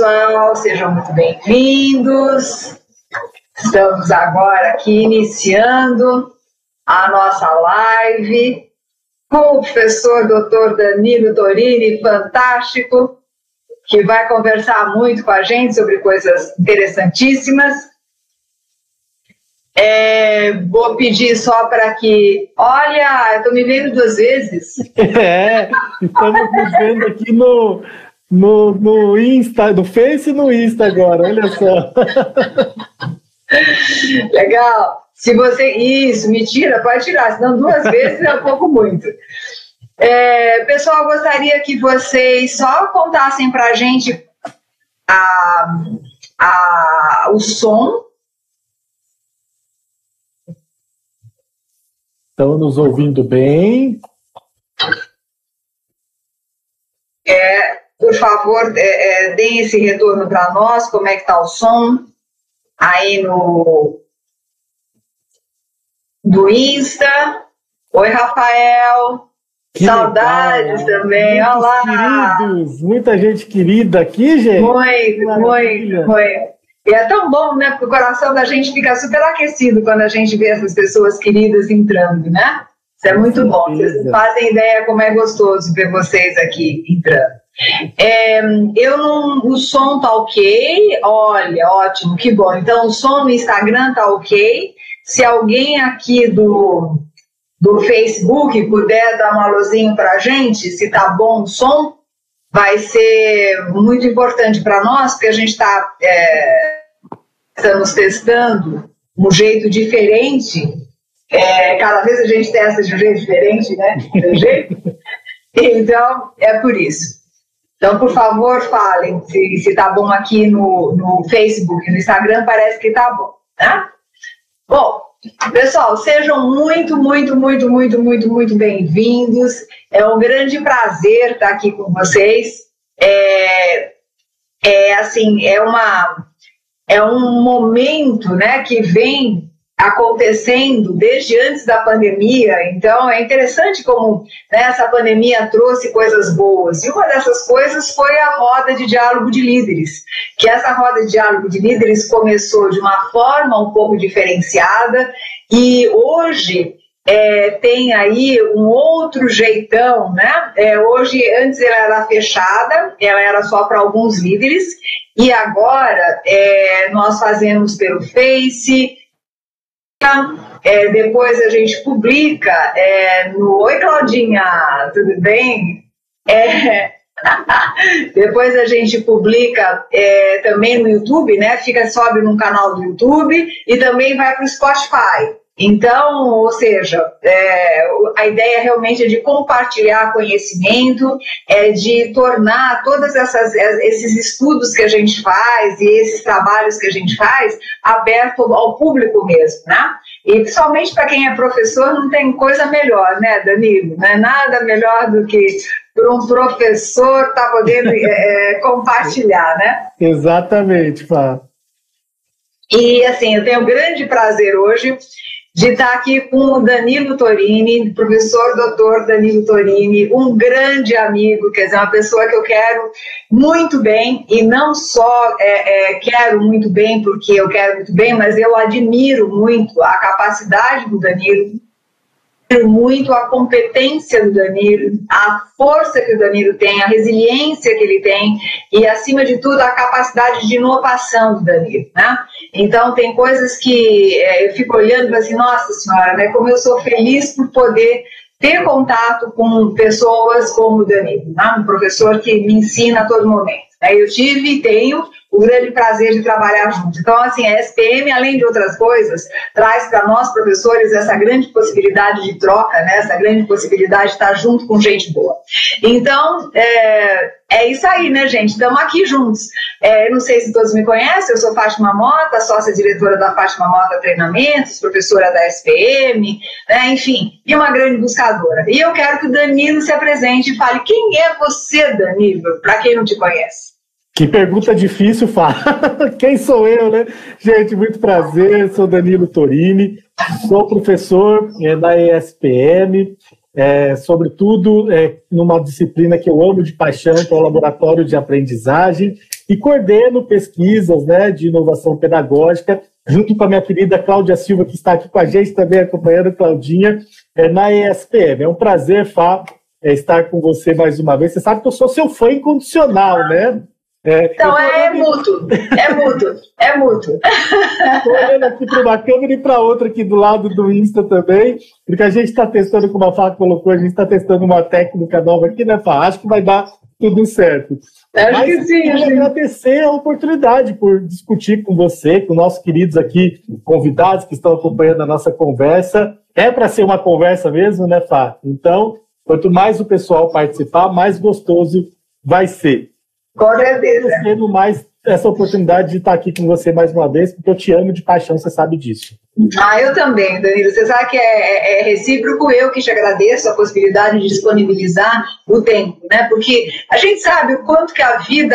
pessoal, sejam muito bem-vindos. Estamos agora aqui iniciando a nossa live com o professor Dr. Danilo Torini, fantástico, que vai conversar muito com a gente sobre coisas interessantíssimas. É, vou pedir só para que. Olha, eu estou me vendo duas vezes. É, estamos me vendo aqui no, no, no Insta, no Face e no Insta agora, olha só. Legal. Se você. Isso, me tira, pode tirar, senão duas vezes é um pouco muito. É, pessoal, gostaria que vocês só contassem para a gente o som. Estão nos ouvindo bem? É, por favor, é, é, deem esse retorno para nós, como é que está o som aí no do Insta. Oi, Rafael. Que Saudades legal. também, Muitos olá! Queridos, muita gente querida aqui, gente. Foi, foi, foi. E é tão bom, né? Porque o coração da gente fica super aquecido quando a gente vê essas pessoas queridas entrando, né? Isso é muito bom. Vocês fazem ideia como é gostoso ver vocês aqui entrando. É, eu não, o som tá ok. Olha, ótimo, que bom. Então o som no Instagram tá ok. Se alguém aqui do do Facebook puder dar um alôzinho para a gente, se tá bom o som, vai ser muito importante para nós, porque a gente está é, estamos testando um jeito diferente. É, cada vez a gente testa de um jeito diferente, né? Então, é por isso. Então, por favor, falem se, se tá bom aqui no, no Facebook, no Instagram, parece que tá bom, né? Bom, Pessoal, sejam muito, muito, muito, muito, muito, muito bem-vindos. É um grande prazer estar aqui com vocês. É, é assim, é uma é um momento, né, que vem acontecendo desde antes da pandemia. Então, é interessante como né, essa pandemia trouxe coisas boas. E uma dessas coisas foi a roda de diálogo de líderes, que essa roda de diálogo de líderes começou de uma forma um pouco diferenciada e hoje é, tem aí um outro jeitão, né? É, hoje, antes ela era fechada, ela era só para alguns líderes, e agora é, nós fazemos pelo Face, é, depois a gente publica é, no Oi Claudinha, tudo bem? É, depois a gente publica é, também no YouTube, né? Fica sobe no canal do YouTube e também vai para o Spotify. Então, ou seja, é, a ideia realmente é de compartilhar conhecimento, é de tornar todos esses estudos que a gente faz e esses trabalhos que a gente faz aberto ao público mesmo, né? E principalmente para quem é professor, não tem coisa melhor, né, Danilo? Não é nada melhor do que para um professor estar tá podendo é, é, compartilhar, né? Exatamente, Fá. E assim, eu tenho um grande prazer hoje de estar aqui com o Danilo Torini, professor doutor Danilo Torini, um grande amigo, quer dizer, uma pessoa que eu quero muito bem, e não só é, é, quero muito bem porque eu quero muito bem, mas eu admiro muito a capacidade do Danilo, muito a competência do Danilo, a força que o Danilo tem, a resiliência que ele tem e, acima de tudo, a capacidade de inovação do Danilo, né? Então, tem coisas que é, eu fico olhando e assim, nossa senhora, né? Como eu sou feliz por poder ter contato com pessoas como o Danilo, né? um professor que me ensina a todo momento. Né? Eu tive e tenho o grande prazer de trabalhar junto. Então, assim, a SPM, além de outras coisas, traz para nós, professores, essa grande possibilidade de troca, né? essa grande possibilidade de estar junto com gente boa. Então, é, é isso aí, né, gente? Estamos aqui juntos. É, não sei se todos me conhecem, eu sou Fátima Mota, sócia-diretora da Fátima Mota Treinamentos, professora da SPM, né, enfim, e uma grande buscadora. E eu quero que o Danilo se apresente e fale quem é você, Danilo, para quem não te conhece. Que pergunta difícil, Fá. Quem sou eu, né? Gente, muito prazer. Sou Danilo Torini, sou professor é, da ESPM, é, sobretudo é, numa disciplina que eu amo de paixão, que é o Laboratório de Aprendizagem. e coordeno pesquisas né, de inovação pedagógica, junto com a minha querida Cláudia Silva, que está aqui com a gente também, acompanhando Claudinha, é, na ESPM. É um prazer, Fá, é, estar com você mais uma vez. Você sabe que eu sou seu fã incondicional, né? É, então é, é mútuo, é mútuo, é mútuo. Estou olhando aqui para uma câmera e para outra aqui do lado do Insta também, porque a gente está testando, como a Fá colocou, a gente está testando uma técnica nova aqui, né, Fá? Acho que vai dar tudo certo. Acho Mas que sim. Queria agradecer a oportunidade por discutir com você, com nossos queridos aqui, convidados que estão acompanhando a nossa conversa. É para ser uma conversa mesmo, né, Fá? Então, quanto mais o pessoal participar, mais gostoso vai ser. Com certeza. Tendo mais essa oportunidade de estar aqui com você mais uma vez, porque eu te amo de paixão, você sabe disso. Ah, eu também, Danilo. Você sabe que é, é, é, recíproco, eu que te agradeço a possibilidade de disponibilizar o tempo, né? Porque a gente sabe o quanto que a vida,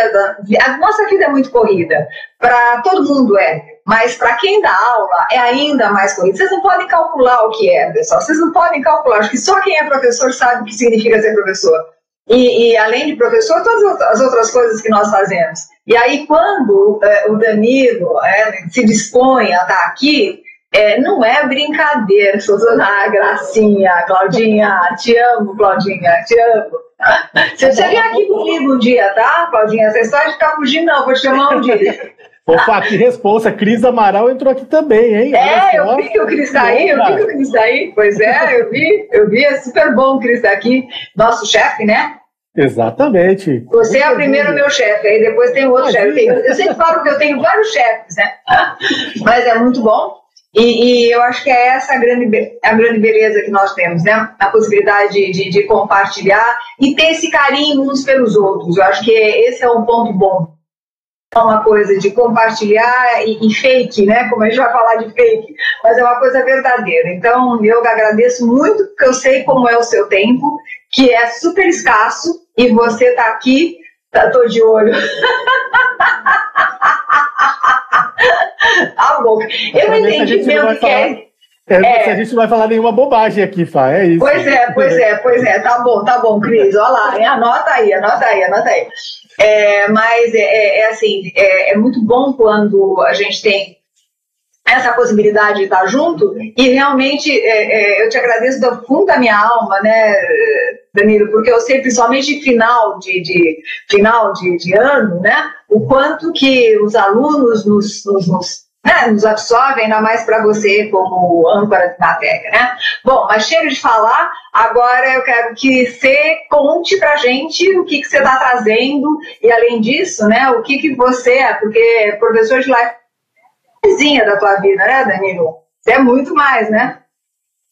a nossa vida é muito corrida, para todo mundo é, mas para quem dá aula é ainda mais corrida. Vocês não podem calcular o que é, pessoal, vocês não podem calcular, acho que só quem é professor sabe o que significa ser professor. E, e, além de professor, todas as outras coisas que nós fazemos. E aí, quando é, o Danilo é, se dispõe a estar aqui, é, não é brincadeira, ah, gracinha, Claudinha, te amo, Claudinha, te amo. Se você vier aqui comigo um dia, tá, Claudinha? Você só de ficar fugindo, não, vou te chamar um dia. Opa, que responsa. Cris Amaral entrou aqui também, hein? É, eu vi que o Cris tá aí, eu vi que o Cris tá aí. Pois é, eu vi, eu vi, é super bom o Cris tá aqui. Nosso chefe, né? Exatamente. Você é o primeiro meu chefe, aí depois tem outro chefe. Eu sempre falo que eu tenho vários chefes, né? Mas é muito bom. E, e, eu acho que é essa a grande, a grande beleza que nós temos, né? A possibilidade de, de, de compartilhar e ter esse carinho uns pelos outros. Eu acho que esse é um ponto bom uma coisa de compartilhar e, e, fake, né? Como a gente vai falar de fake, mas é uma coisa verdadeira. Então, eu agradeço muito, porque eu sei como é o seu tempo, que é super escasso, e você tá aqui, tá, tô de olho. a boca. Eu não entendi mesmo o que é. É, é. A gente não vai falar nenhuma bobagem aqui, Fá, é isso. Pois é, pois é, pois é. Tá bom, tá bom, Cris. Olha lá, anota aí, anota aí, anota aí. É, mas é, é, é assim, é, é, muito bom quando a gente tem essa possibilidade de estar junto e realmente é, eu te agradeço do fundo da minha alma, né, Danilo, porque eu sei principalmente final de, de final de, de, ano, né, o quanto que os alunos nos, nos, nos né, nos absorve, ainda mais para você como âncora de matéria, né? Bom, mas chega de falar, agora eu quero que você conte para gente o que, que você está trazendo e, além disso, né, o que, que você é, porque professor de life é vizinha da tua vida, né, Danilo? Você é muito mais, né?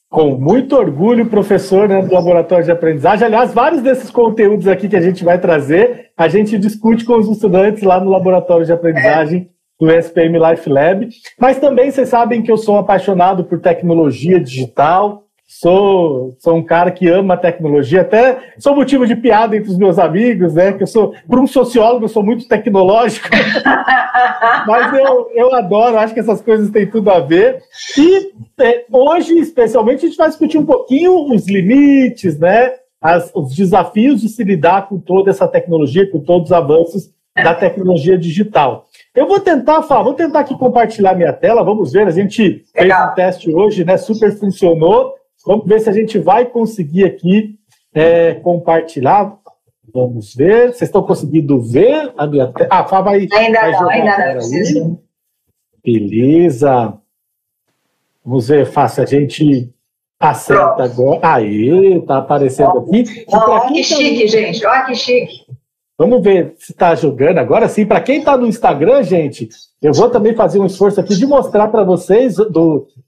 Com muito orgulho, professor né, do Laboratório de Aprendizagem. Aliás, vários desses conteúdos aqui que a gente vai trazer, a gente discute com os estudantes lá no Laboratório de Aprendizagem do SPM Life Lab. Mas também vocês sabem que eu sou apaixonado por tecnologia digital. Sou, sou um cara que ama tecnologia, até sou motivo de piada entre os meus amigos, né? Que eu sou, por um sociólogo, eu sou muito tecnológico, mas eu, eu adoro, acho que essas coisas têm tudo a ver. E é, hoje, especialmente, a gente vai discutir um pouquinho os limites, né? As, os desafios de se lidar com toda essa tecnologia, com todos os avanços da tecnologia digital. Eu vou tentar, Fá, vou tentar aqui compartilhar minha tela, vamos ver, a gente Legal. fez um teste hoje, né, super funcionou, vamos ver se a gente vai conseguir aqui é, compartilhar, vamos ver, vocês estão conseguindo ver a minha tela? Ah, Fá vai... Ainda vai não, ainda não. Beleza. Vamos ver, Fá, se a gente acerta Pronto. agora. Aí, tá aparecendo aqui. Olha que chique, gente, olha que chique. Vamos ver se está jogando agora sim. Para quem está no Instagram, gente, eu vou também fazer um esforço aqui de mostrar para vocês,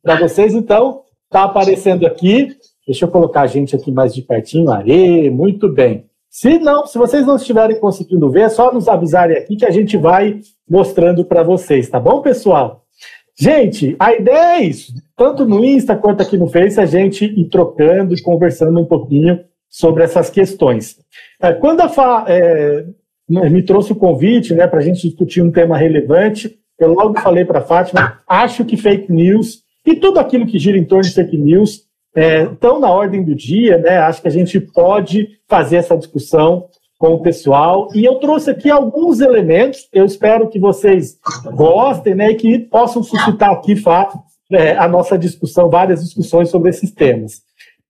para vocês, então, está aparecendo aqui. Deixa eu colocar a gente aqui mais de pertinho. Aê, muito bem. Se não, se vocês não estiverem conseguindo ver, é só nos avisarem aqui que a gente vai mostrando para vocês, tá bom, pessoal? Gente, a ideia é isso. Tanto no Insta quanto aqui no Face, a gente ir trocando e conversando um pouquinho sobre essas questões. É, quando a FA é, me trouxe o convite né, para a gente discutir um tema relevante, eu logo falei para a Fátima, acho que fake news e tudo aquilo que gira em torno de fake news é, estão na ordem do dia, né? Acho que a gente pode fazer essa discussão com o pessoal. E eu trouxe aqui alguns elementos, eu espero que vocês gostem né, e que possam suscitar aqui fato, é, a nossa discussão, várias discussões sobre esses temas.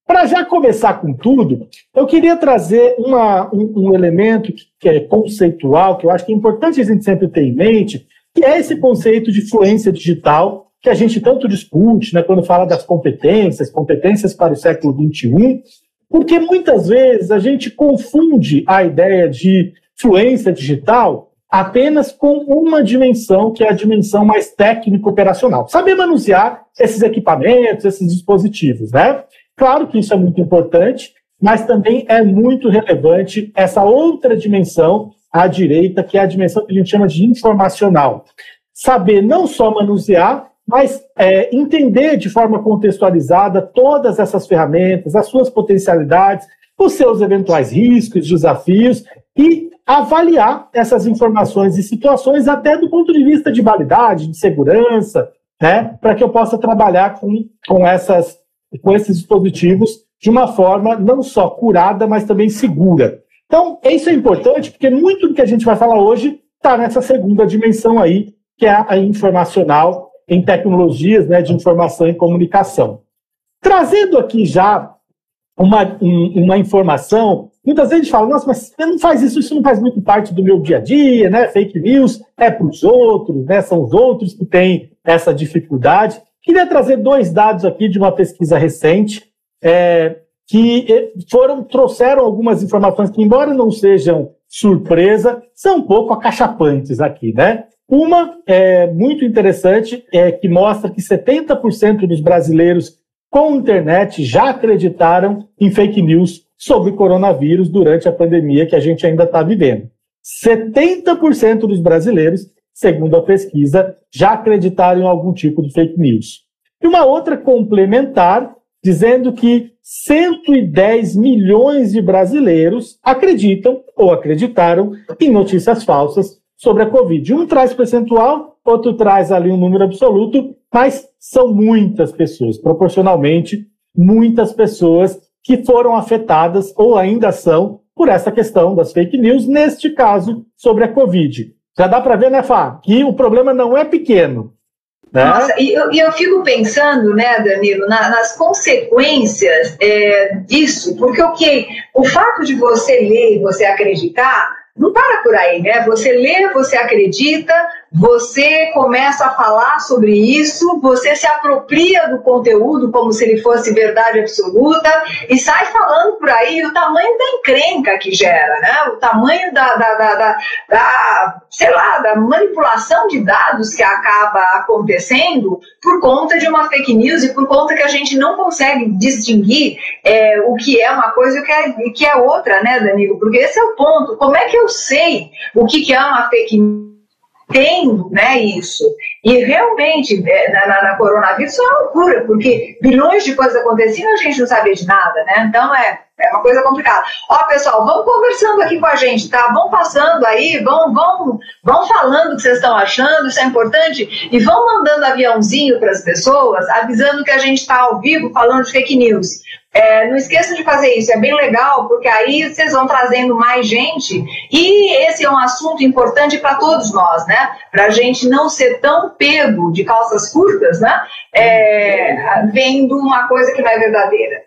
Para já começar com tudo, eu queria trazer uma, um, um, elemento que, que é conceitual, que eu acho que é importante a gente sempre ter em mente, que é esse conceito de fluência digital, que a gente tanto discute né, quando fala das competências, competências para o século XXI, porque muitas vezes a gente confunde a ideia de fluência digital apenas com uma dimensão, que é a dimensão mais técnico-operacional. Saber manusear esses equipamentos, esses dispositivos, né? Claro que isso é muito importante, mas também é muito relevante essa outra dimensão à direita, que é a dimensão que a gente chama de informacional. Saber não só manusear, mas é, entender de forma contextualizada todas essas ferramentas, as suas potencialidades, os seus eventuais riscos, desafios e avaliar essas informações e situações até do ponto de vista de validade, de segurança, né, para que eu possa trabalhar com, com, essas, com esses dispositivos de uma forma não só curada, mas também segura. Então, isso é importante porque muito do que a gente vai falar hoje está nessa segunda dimensão aí, que é a informacional em tecnologias né, de informação e comunicação. Trazendo aqui já uma, um, uma informação, muitas vezes a gente fala, nossa, mas você não faz isso, isso não faz muito parte do meu dia a dia, né? Fake news é para os outros, né? São os outros que têm essa dificuldade. Queria trazer dois dados aqui de uma pesquisa recente, é, que eh, foram, trouxeram algumas informações que, embora não sejam surpresa, são um pouco acachapantes aqui, né? Uma é muito interessante, é que mostra que 70% dos brasileiros com internet já acreditaram em fake news sobre coronavírus durante a pandemia que a gente ainda está vivendo. 70% dos brasileiros, segundo a pesquisa, já acreditaram em algum tipo de fake news. E uma outra complementar, dizendo que 110 milhões de brasileiros acreditam ou acreditaram em notícias falsas sobre a Covid. Um traz percentual, outro traz ali um número absoluto, mas são muitas pessoas, proporcionalmente, muitas pessoas que foram afetadas ou ainda são por essa questão das fake news, neste caso, sobre a Covid. Já dá para ver, né, Fá, que o problema não é pequeno. Né? Nossa, e eu, eu, fico pensando, né, Danilo, na, nas consequências é, disso, porque o que o fato de você ler e você acreditar não para por aí, né? Você lê, você acredita, você começa a falar sobre isso, você se apropria do conteúdo como se ele fosse verdade absoluta e sai falando por aí o tamanho da encrenca que gera, né? O tamanho da, da, da, da, da sei lá, da manipulação de dados que acaba acontecendo por conta de uma fake news e por conta que a gente não consegue distinguir é, o que é uma coisa e o que é, que é outra, né, Danilo? Porque esse é o ponto. Como é que eu sei o que, que é uma fake news? Tendo né, isso. E realmente, é, na, na, na, coronavírus, é uma loucura, porque bilhões de coisas aconteciam e a gente não sabia de nada, né? Então é, é uma coisa complicada. Ó, pessoal, vamos conversando aqui com a gente, tá? Vão passando aí, vão, vão, vão falando o que vocês estão achando, isso é importante, e vão mandando aviãozinho para as pessoas, avisando que a gente está ao vivo falando de fake news. É, não esqueça de fazer isso, é bem legal, porque aí vocês vão trazendo mais gente. E esse é um assunto importante para todos nós, né? Para a gente não ser tão pego de calças curtas, né? É, vendo uma coisa que não é verdadeira.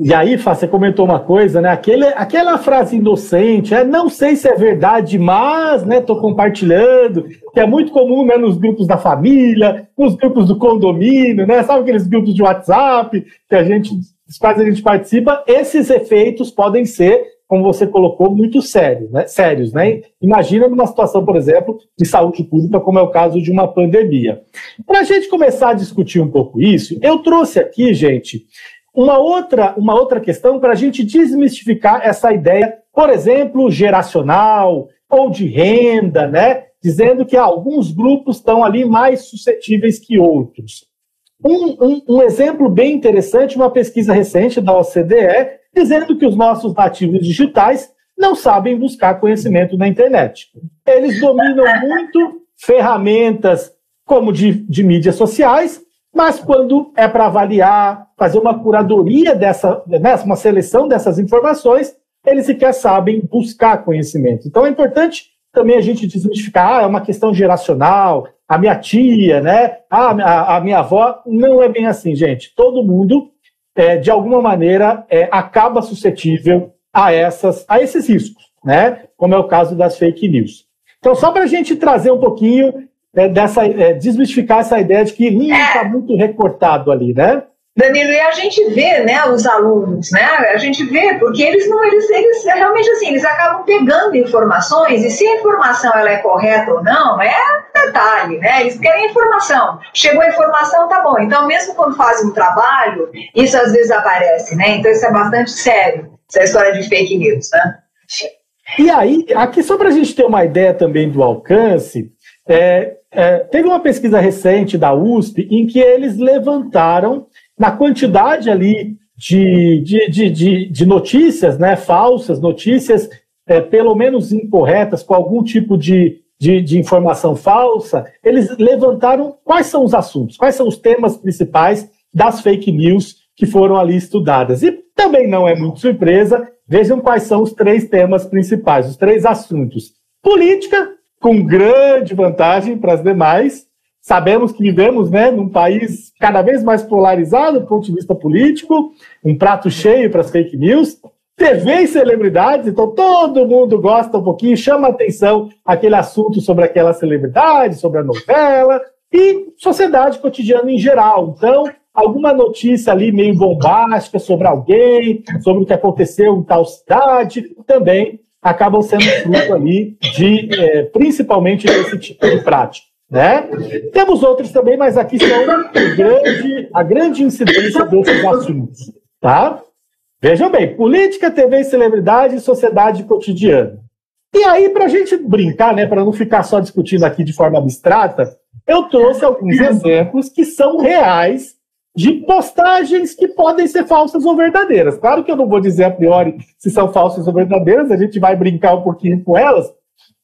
E aí, Fá, você comentou uma coisa, né? Aquele, aquela frase inocente, é, não sei se é verdade, mas, né, tô compartilhando, que é muito comum, né, nos grupos da família, nos grupos do condomínio, né? Sabe aqueles grupos de WhatsApp que a gente dos quais a gente participa, esses efeitos podem ser, como você colocou, muito sérios, né? Sérios, né? Imagina numa situação, por exemplo, de saúde pública, como é o caso de uma pandemia. Para a gente começar a discutir um pouco isso, eu trouxe aqui, gente, uma outra, uma outra questão para a gente desmistificar essa ideia, por exemplo, geracional ou de renda, né? Dizendo que alguns grupos estão ali mais suscetíveis que outros. Um, um, um, exemplo bem interessante, uma pesquisa recente da OCDE, dizendo que os nossos nativos digitais não sabem buscar conhecimento na internet. Eles dominam muito ferramentas como de, de mídias sociais, mas quando é para avaliar, fazer uma curadoria dessa, né, uma seleção dessas informações, eles sequer sabem buscar conhecimento. Então é importante também a gente desmistificar, ah, é uma questão geracional, a minha tia, né? Ah, a, a minha avó. Não é bem assim, gente. Todo mundo, é, de alguma maneira, é, acaba suscetível a, essas, a esses riscos, né? Como é o caso das fake news. Então, só para a gente trazer um pouquinho é, dessa, é, desmistificar essa ideia de que ninguém está muito recortado ali, né? Danilo, e a gente vê, né, os alunos, né, a gente vê, porque eles não, eles, eles realmente assim, eles acabam pegando informações, e se a informação ela é correta ou não, é detalhe, né, eles querem informação, chegou a informação, tá bom, então mesmo quando fazem um trabalho, isso às vezes aparece, né, então isso é bastante sério, essa história de fake news, né. E aí, aqui só para a gente ter uma ideia também do alcance, é, é, teve uma pesquisa recente da USP em que eles levantaram na quantidade ali de, de, de, de, de notícias né, falsas, notícias é, pelo menos incorretas, com algum tipo de, de, de, informação falsa, eles levantaram quais são os assuntos, quais são os temas principais das fake news que foram ali estudadas. E também não é muito surpresa, vejam quais são os três temas principais, os três assuntos. Política, com grande vantagem para as demais, Sabemos que vivemos né, num país cada vez mais polarizado do ponto de vista político, um prato cheio para as fake news. TV e celebridades, então todo mundo gosta um pouquinho, chama atenção aquele assunto sobre aquela celebridade, sobre a novela, e sociedade cotidiana em geral. Então, alguma notícia ali meio bombástica sobre alguém, sobre o que aconteceu em tal cidade, também acabam sendo fruto ali de, é, principalmente desse tipo de prática. Né? Temos outros também, mas aqui são grande, a grande incidência desses assuntos. Tá? Vejam bem, política, TV, celebridade e sociedade cotidiana. E aí, para a gente brincar, né, para não ficar só discutindo aqui de forma abstrata, eu trouxe alguns exemplos que são reais de postagens que podem ser falsas ou verdadeiras. Claro que eu não vou dizer a priori se são falsas ou verdadeiras, a gente vai brincar um pouquinho com elas,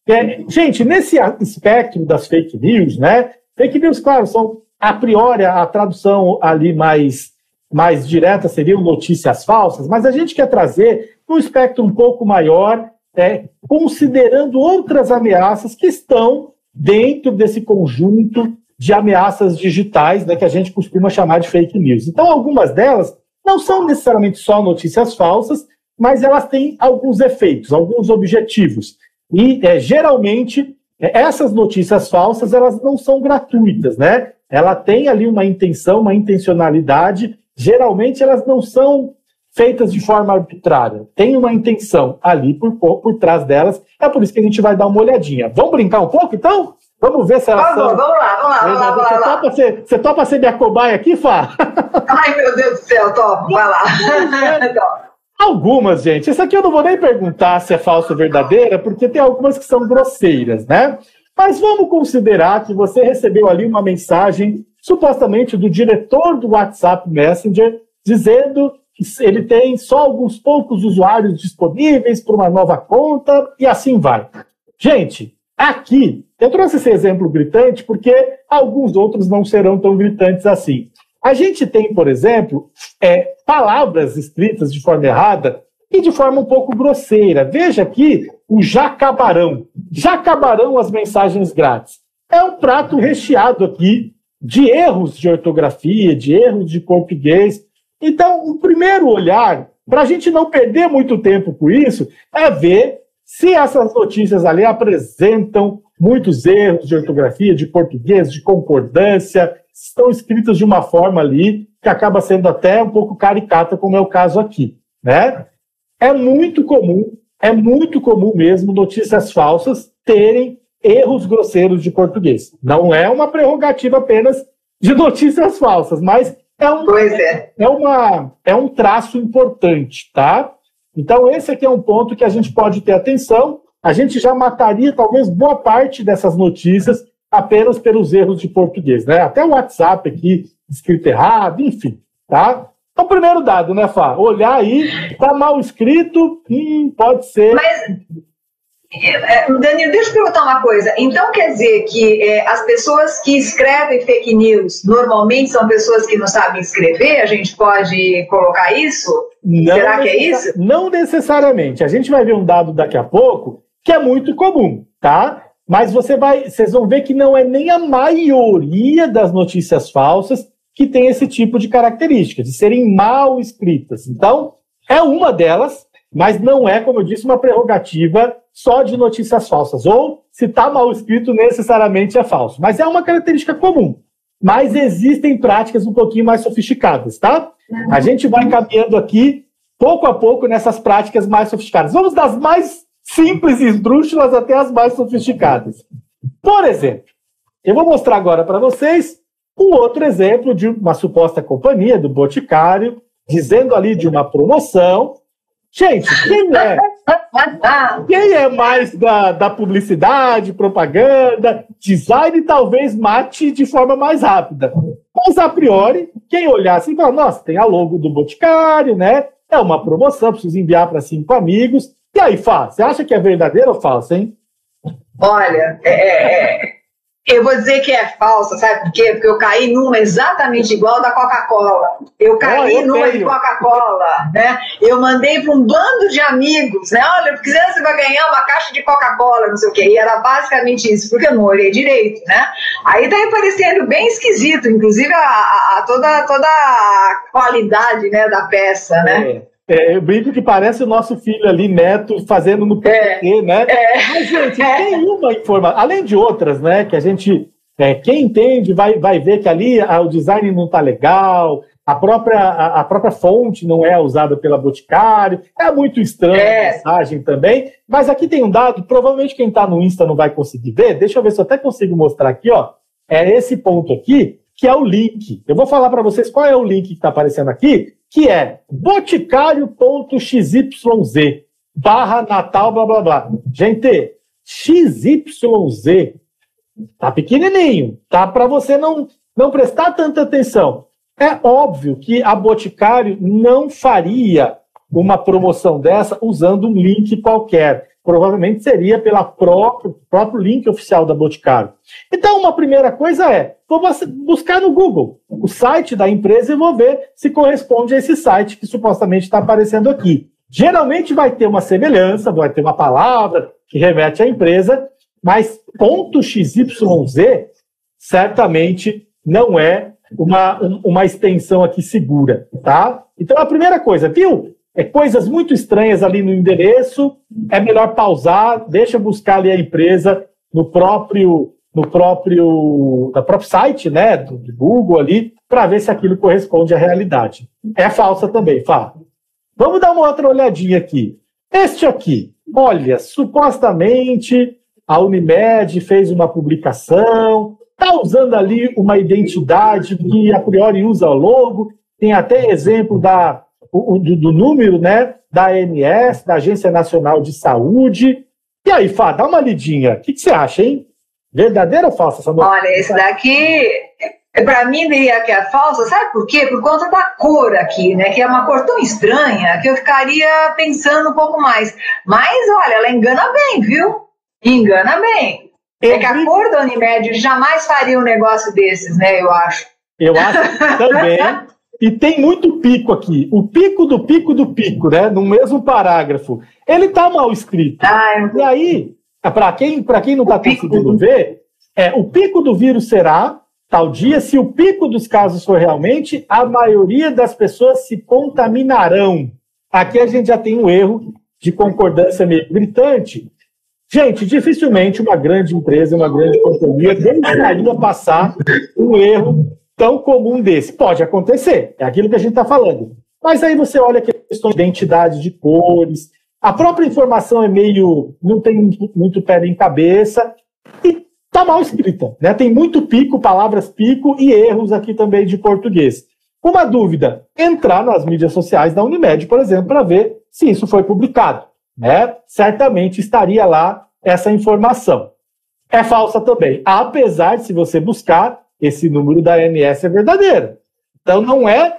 é, gente, nesse espectro das fake news, né? Fake news, claro, são a priori a tradução ali mais, mais direta seriam notícias falsas, mas a gente quer trazer um espectro um pouco maior, é, considerando outras ameaças que estão dentro desse conjunto de ameaças digitais, né, que a gente costuma chamar de fake news. Então, algumas delas não são necessariamente só notícias falsas, mas elas têm alguns efeitos, alguns objetivos. E é, geralmente é, essas notícias falsas elas não são gratuitas, né? Ela tem ali uma intenção, uma intencionalidade. Geralmente elas não são feitas de forma arbitrária. Tem uma intenção ali por, por trás delas. É por isso que a gente vai dar uma olhadinha. Vamos brincar um pouco, então? Vamos ver se elas vamos, são... Vamos lá, vamos lá, vamos lá. Você, lá, topa ser, você topa ser minha cobaia aqui, Fá? Ai, meu Deus do céu, topo, vai lá. Algumas, gente. Isso aqui eu não vou nem perguntar se é falso ou verdadeira, porque tem algumas que são grosseiras, né? Mas vamos considerar que você recebeu ali uma mensagem, supostamente do diretor do WhatsApp Messenger, dizendo que ele tem só alguns poucos usuários disponíveis para uma nova conta e assim vai. Gente, aqui eu trouxe esse exemplo gritante porque alguns outros não serão tão gritantes assim. A gente tem, por exemplo, é, palavras escritas de forma errada e de forma um pouco grosseira. Veja aqui o jacabarão. Jacabarão as mensagens grátis. É um prato recheado aqui de erros de ortografia, de erros de português. Então, o primeiro olhar, para a gente não perder muito tempo com isso, é ver se essas notícias ali apresentam muitos erros de ortografia, de português, de concordância, estão escritas de uma forma ali que acaba sendo até um pouco caricata, como é o caso aqui, né? É muito comum, é muito comum mesmo notícias falsas terem erros grosseiros de português. Não é uma prerrogativa apenas de notícias falsas, mas é um, é. é, uma, é um traço importante, tá? Então, esse aqui é um ponto que a gente pode ter atenção. A gente já mataria talvez boa parte dessas notícias apenas pelos erros de português, né? Até o WhatsApp aqui escrito errado, enfim, tá? É o primeiro dado, né, Fá? Olhar aí, tá mal escrito, hum, pode ser. Mas, é, Danilo, deixa eu perguntar uma coisa. Então quer dizer que é, as pessoas que escrevem fake news normalmente são pessoas que não sabem escrever? A gente pode colocar isso? Não Será que é isso? Não necessariamente. A gente vai ver um dado daqui a pouco que é muito comum, tá? Mas você vai, vocês vão ver que não é nem a maioria das notícias falsas que tem esse tipo de característica, de serem mal escritas. Então, é uma delas, mas não é, como eu disse, uma prerrogativa só de notícias falsas. Ou, se está mal escrito, necessariamente é falso. Mas é uma característica comum. Mas existem práticas um pouquinho mais sofisticadas, tá? A gente vai caminhando aqui, pouco a pouco, nessas práticas mais sofisticadas. Vamos das mais simples e esdrúxulas até as mais sofisticadas. Por exemplo, eu vou mostrar agora para vocês um outro exemplo de uma suposta companhia do Boticário, dizendo ali de uma promoção Gente, quem é? Quem é mais da, da publicidade, propaganda, design, talvez mate de forma mais rápida. Mas, a priori, quem olhar assim fala, nossa, tem a logo do Boticário, né? É uma promoção, preciso enviar para cinco amigos. E aí, Fá, você acha que é verdadeiro ou falso, hein? Olha, é, é, é eu vou dizer que é falsa, sabe por quê? Porque eu caí numa exatamente igual da Coca-Cola. Eu caí oh, eu numa tenho. de Coca-Cola, né? Eu mandei para um bando de amigos, né? Olha, quiser você vai ganhar uma caixa de Coca-Cola, não sei o quê. E era basicamente isso, porque eu não olhei direito, né? Aí tá parecendo bem esquisito, inclusive a, a, a toda, toda a qualidade né, da peça, né? É. É, eu brinco que parece o nosso filho ali, neto, fazendo no PT, é, né? É, Mas, gente, é. tem uma informação, além de outras, né, que a gente, é, quem entende vai, vai ver que ali a, o design não está legal, a própria, a, a, própria fonte não é usada pela Boticário, é muito estranha a é. mensagem também, mas aqui tem um dado, provavelmente quem está no Insta não vai conseguir ver, deixa eu ver se eu até consigo mostrar aqui, ó, é esse ponto aqui, que é o link. Eu vou falar para vocês qual é o link que está aparecendo aqui, que é boticário.xyz barra Natal, blá blá blá. Gente, XYZ tá pequenininho, tá? Para você não, não prestar tanta atenção. É óbvio que a Boticário não faria uma promoção dessa usando um link qualquer provavelmente seria pelo próprio, próprio link oficial da Boticário. Então, uma primeira coisa é, vou buscar no Google o site da empresa e vou ver se corresponde a esse site que supostamente está aparecendo aqui. Geralmente vai ter uma semelhança, vai ter uma palavra que remete à empresa, mas ponto .xyz certamente não é uma, uma extensão aqui segura, tá? Então, a primeira coisa, viu? É, coisas muito estranhas ali no endereço, é melhor pausar, deixa buscar ali a empresa no próprio no próprio, no próprio site, né, do, do Google ali, para ver se aquilo corresponde à realidade. É falsa também, Fá. Vamos dar uma outra olhadinha aqui. Este aqui, olha, supostamente a Unimed fez uma publicação, está usando ali uma identidade que a priori usa o logo, tem até exemplo da o, do, do, número né, da ANS, da Agência Nacional de Saúde. E aí, Fá, dá uma lidinha. O que, que você acha, hein? Verdadeira ou falsa essa notícia? Olha, esse daqui, para mim, diria que é falsa. Sabe por quê? Por conta da cor aqui, né? Que é uma cor tão estranha que eu ficaria pensando um pouco mais. Mas, olha, ela engana bem, viu? Engana bem. É que a cor da Unimed jamais faria um negócio desses, né? Eu acho. Eu acho também. E tem muito pico aqui. O pico do pico do pico, né? No mesmo parágrafo. Ele tá mal escrito. Ah, e aí, para quem, quem não está conseguindo ver, é o pico do vírus será tal dia, se o pico dos casos for realmente, a maioria das pessoas se contaminarão. Aqui a gente já tem um erro de concordância meio gritante. Gente, dificilmente uma grande empresa, uma grande companhia deixaria passar um erro tão comum desse. Pode acontecer, é aquilo que a gente está falando. Mas aí você olha a questão de identidade de cores, a própria informação é meio. não tem muito, muito pé em cabeça e está mal escrita. Né? Tem muito pico, palavras pico e erros aqui também de português. Uma dúvida: entrar nas mídias sociais da Unimed, por exemplo, para ver se isso foi publicado. Né? Certamente estaria lá essa informação. É falsa também, apesar de, se você buscar, esse número da ANS é verdadeiro. Então não é,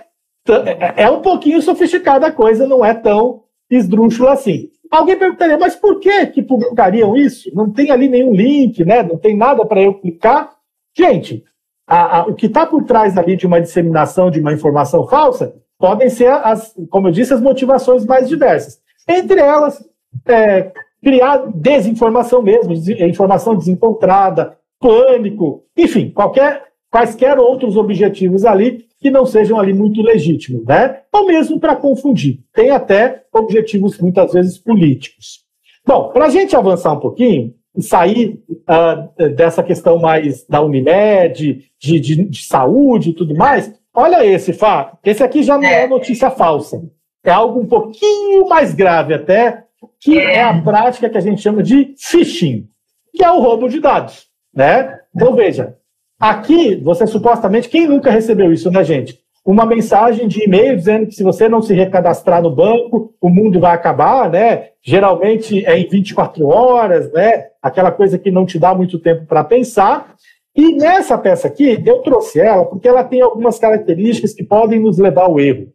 é. Um pouquinho sofisticada a coisa, não é tão esdrúxula assim. Alguém perguntaria, mas por que que publicariam isso? Não tem ali nenhum link, né? Não tem nada para eu clicar. Gente, a, a, o que está por trás ali de uma disseminação de uma informação falsa podem ser, as, como eu disse, as motivações mais diversas. Entre elas, é, criar desinformação mesmo, informação desencontrada, pânico, enfim, qualquer, quaisquer outros objetivos ali que não sejam ali muito legítimos, né? Ou mesmo para confundir. Tem até objetivos muitas vezes políticos. Bom, para a gente avançar um pouquinho e sair uh, dessa questão mais da Unimed, de, de, de, saúde e tudo mais, olha esse, Fá. Esse aqui já não é notícia falsa. É algo um pouquinho mais grave até, que é a prática que a gente chama de phishing, que é o roubo de dados, né? Então veja, aqui você supostamente quem nunca recebeu isso, né, gente? Uma mensagem de e-mail dizendo que se você não se recadastrar no banco, o mundo vai acabar, né? Geralmente é em 24 horas, né? Aquela coisa que não te dá muito tempo para pensar. E nessa peça aqui, eu trouxe ela porque ela tem algumas características que podem nos levar ao erro.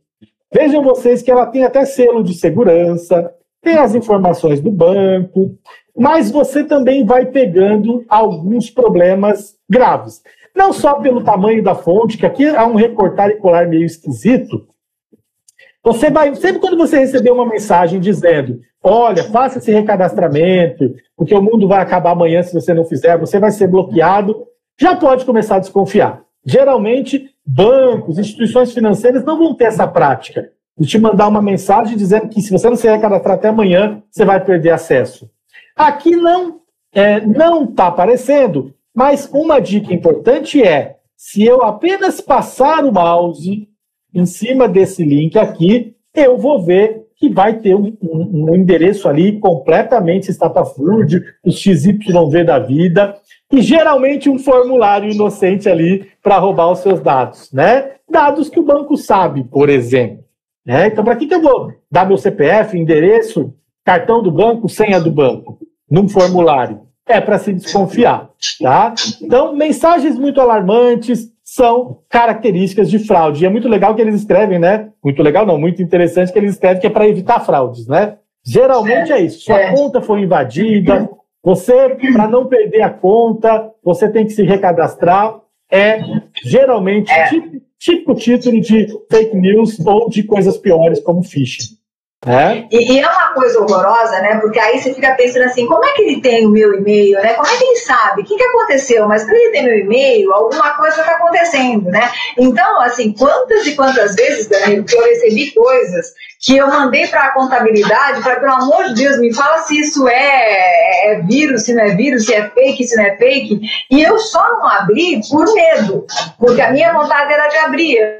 Vejam vocês que ela tem até selo de segurança, tem as informações do banco, mas você também vai pegando alguns problemas graves. Não só pelo tamanho da fonte, que aqui há um recortar e colar meio esquisito. Você vai, sempre quando você receber uma mensagem dizendo, olha, faça esse recadastramento, porque o mundo vai acabar amanhã se você não fizer, você vai ser bloqueado, já pode começar a desconfiar. Geralmente, bancos, instituições financeiras não vão ter essa prática de te mandar uma mensagem dizendo que se você não se recadastrar até amanhã, você vai perder acesso. Aqui não é, não está aparecendo, mas uma dica importante é, se eu apenas passar o mouse em cima desse link aqui, eu vou ver que vai ter um, um, um endereço ali completamente estapafúrdio, o XYV da vida, e geralmente um formulário inocente ali para roubar os seus dados, né? Dados que o banco sabe, por exemplo. Né? Então, para que, que eu vou dar meu CPF, endereço, cartão do banco, senha do banco, num formulário? É para se desconfiar. Tá? Então, mensagens muito alarmantes são características de fraude. E é muito legal que eles escrevem, né? Muito legal, não, muito interessante que eles escrevem que é para evitar fraudes, né? Geralmente é isso. Sua é. conta foi invadida, você, para não perder a conta, você tem que se recadastrar. É geralmente é. Tipo título de fake news ou de coisas piores como phishing. É. E, e, é uma coisa horrorosa, né? Porque aí você fica pensando assim, como é que ele tem o meu e-mail, né? Como é que ele sabe? O que, que aconteceu? Mas quando ele tem meu e-mail, alguma coisa está acontecendo, né? Então, assim, quantas e quantas vezes, Danilo, que eu recebi coisas que eu mandei para a contabilidade para, pelo amor de Deus, me fala se isso é, é vírus, se não é vírus, se é fake, se não é fake. E eu só não abri por medo, porque a minha vontade era de abrir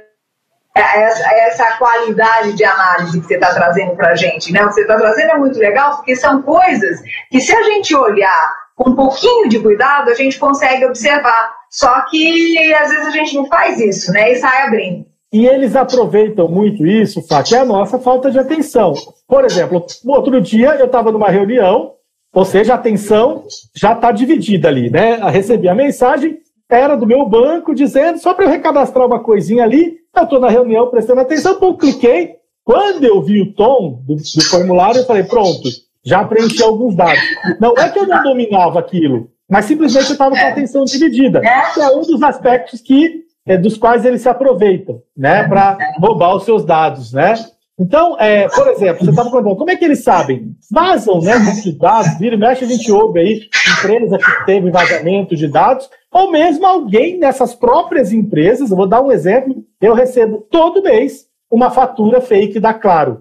essa, essa qualidade de análise que você está trazendo para a gente. Né? O que você está trazendo é muito legal, porque são coisas que, se a gente olhar com um pouquinho de cuidado, a gente consegue observar. Só que, às vezes, a gente não faz isso, né? E sai abrindo. E eles aproveitam muito isso, Fá, que é a nossa falta de atenção. Por exemplo, no outro dia eu estava numa reunião, ou seja, a atenção já está dividida ali, né? Eu recebi a mensagem, era do meu banco, dizendo, só para eu recadastrar uma coisinha ali, eu estou na reunião prestando atenção, então cliquei. Quando eu vi o tom do, do formulário, eu falei, pronto, já preenchi alguns dados. Não é que eu não dominava aquilo, mas simplesmente eu estava com a atenção dividida. Que é um dos aspectos que, é, dos quais eles se aproveitam, né, para roubar os seus dados, né? Então, é, por exemplo, você estava contando, como é que eles sabem? Vazam, né, muitos dados, vira e mexe, a gente ouve aí, empresa que teve vazamento de dados, ou mesmo alguém nessas próprias empresas, eu vou dar um exemplo, eu recebo todo mês uma fatura fake da Claro,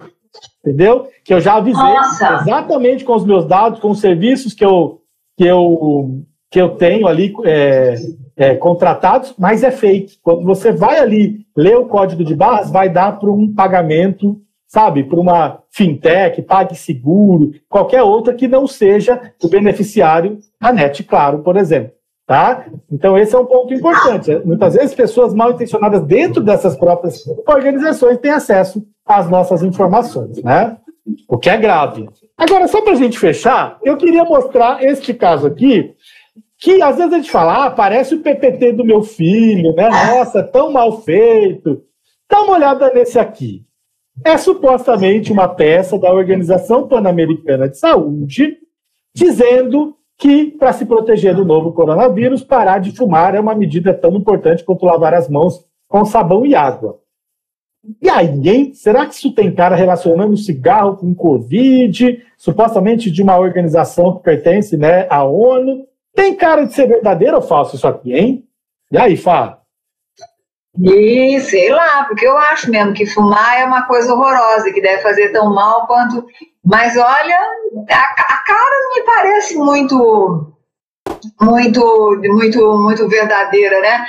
entendeu? Que eu já avisei Nossa. exatamente com os meus dados, com os serviços que eu, que eu, que eu tenho ali é, é, contratados, mas é fake. Quando você vai ali ler o código de barras, vai dar para um pagamento sabe, para uma fintech, PagSeguro, qualquer outra que não seja o beneficiário, a NET, claro, por exemplo. Tá? Então, esse é um ponto importante. Muitas vezes, pessoas mal intencionadas dentro dessas próprias organizações têm acesso às nossas informações, né? O que é grave. Agora, só para a gente fechar, eu queria mostrar este caso aqui, que às vezes a gente fala, ah, parece o PPT do meu filho, né? Nossa, tão mal feito. Dá uma olhada nesse aqui. É supostamente uma peça da Organização Pan-Americana de Saúde dizendo que, para se proteger do novo coronavírus, parar de fumar é uma medida tão importante quanto lavar as mãos com sabão e água. E aí, hein? Será que isso tem cara relacionando cigarro com Covid, supostamente de uma organização que pertence né, à ONU? Tem cara de ser verdadeiro ou falso isso aqui, hein? E aí, Fá? E sei lá, porque eu acho mesmo que fumar é uma coisa horrorosa, que deve fazer tão mal quanto. Mas olha, a, a cara não me parece muito muito, muito, muito verdadeira, né?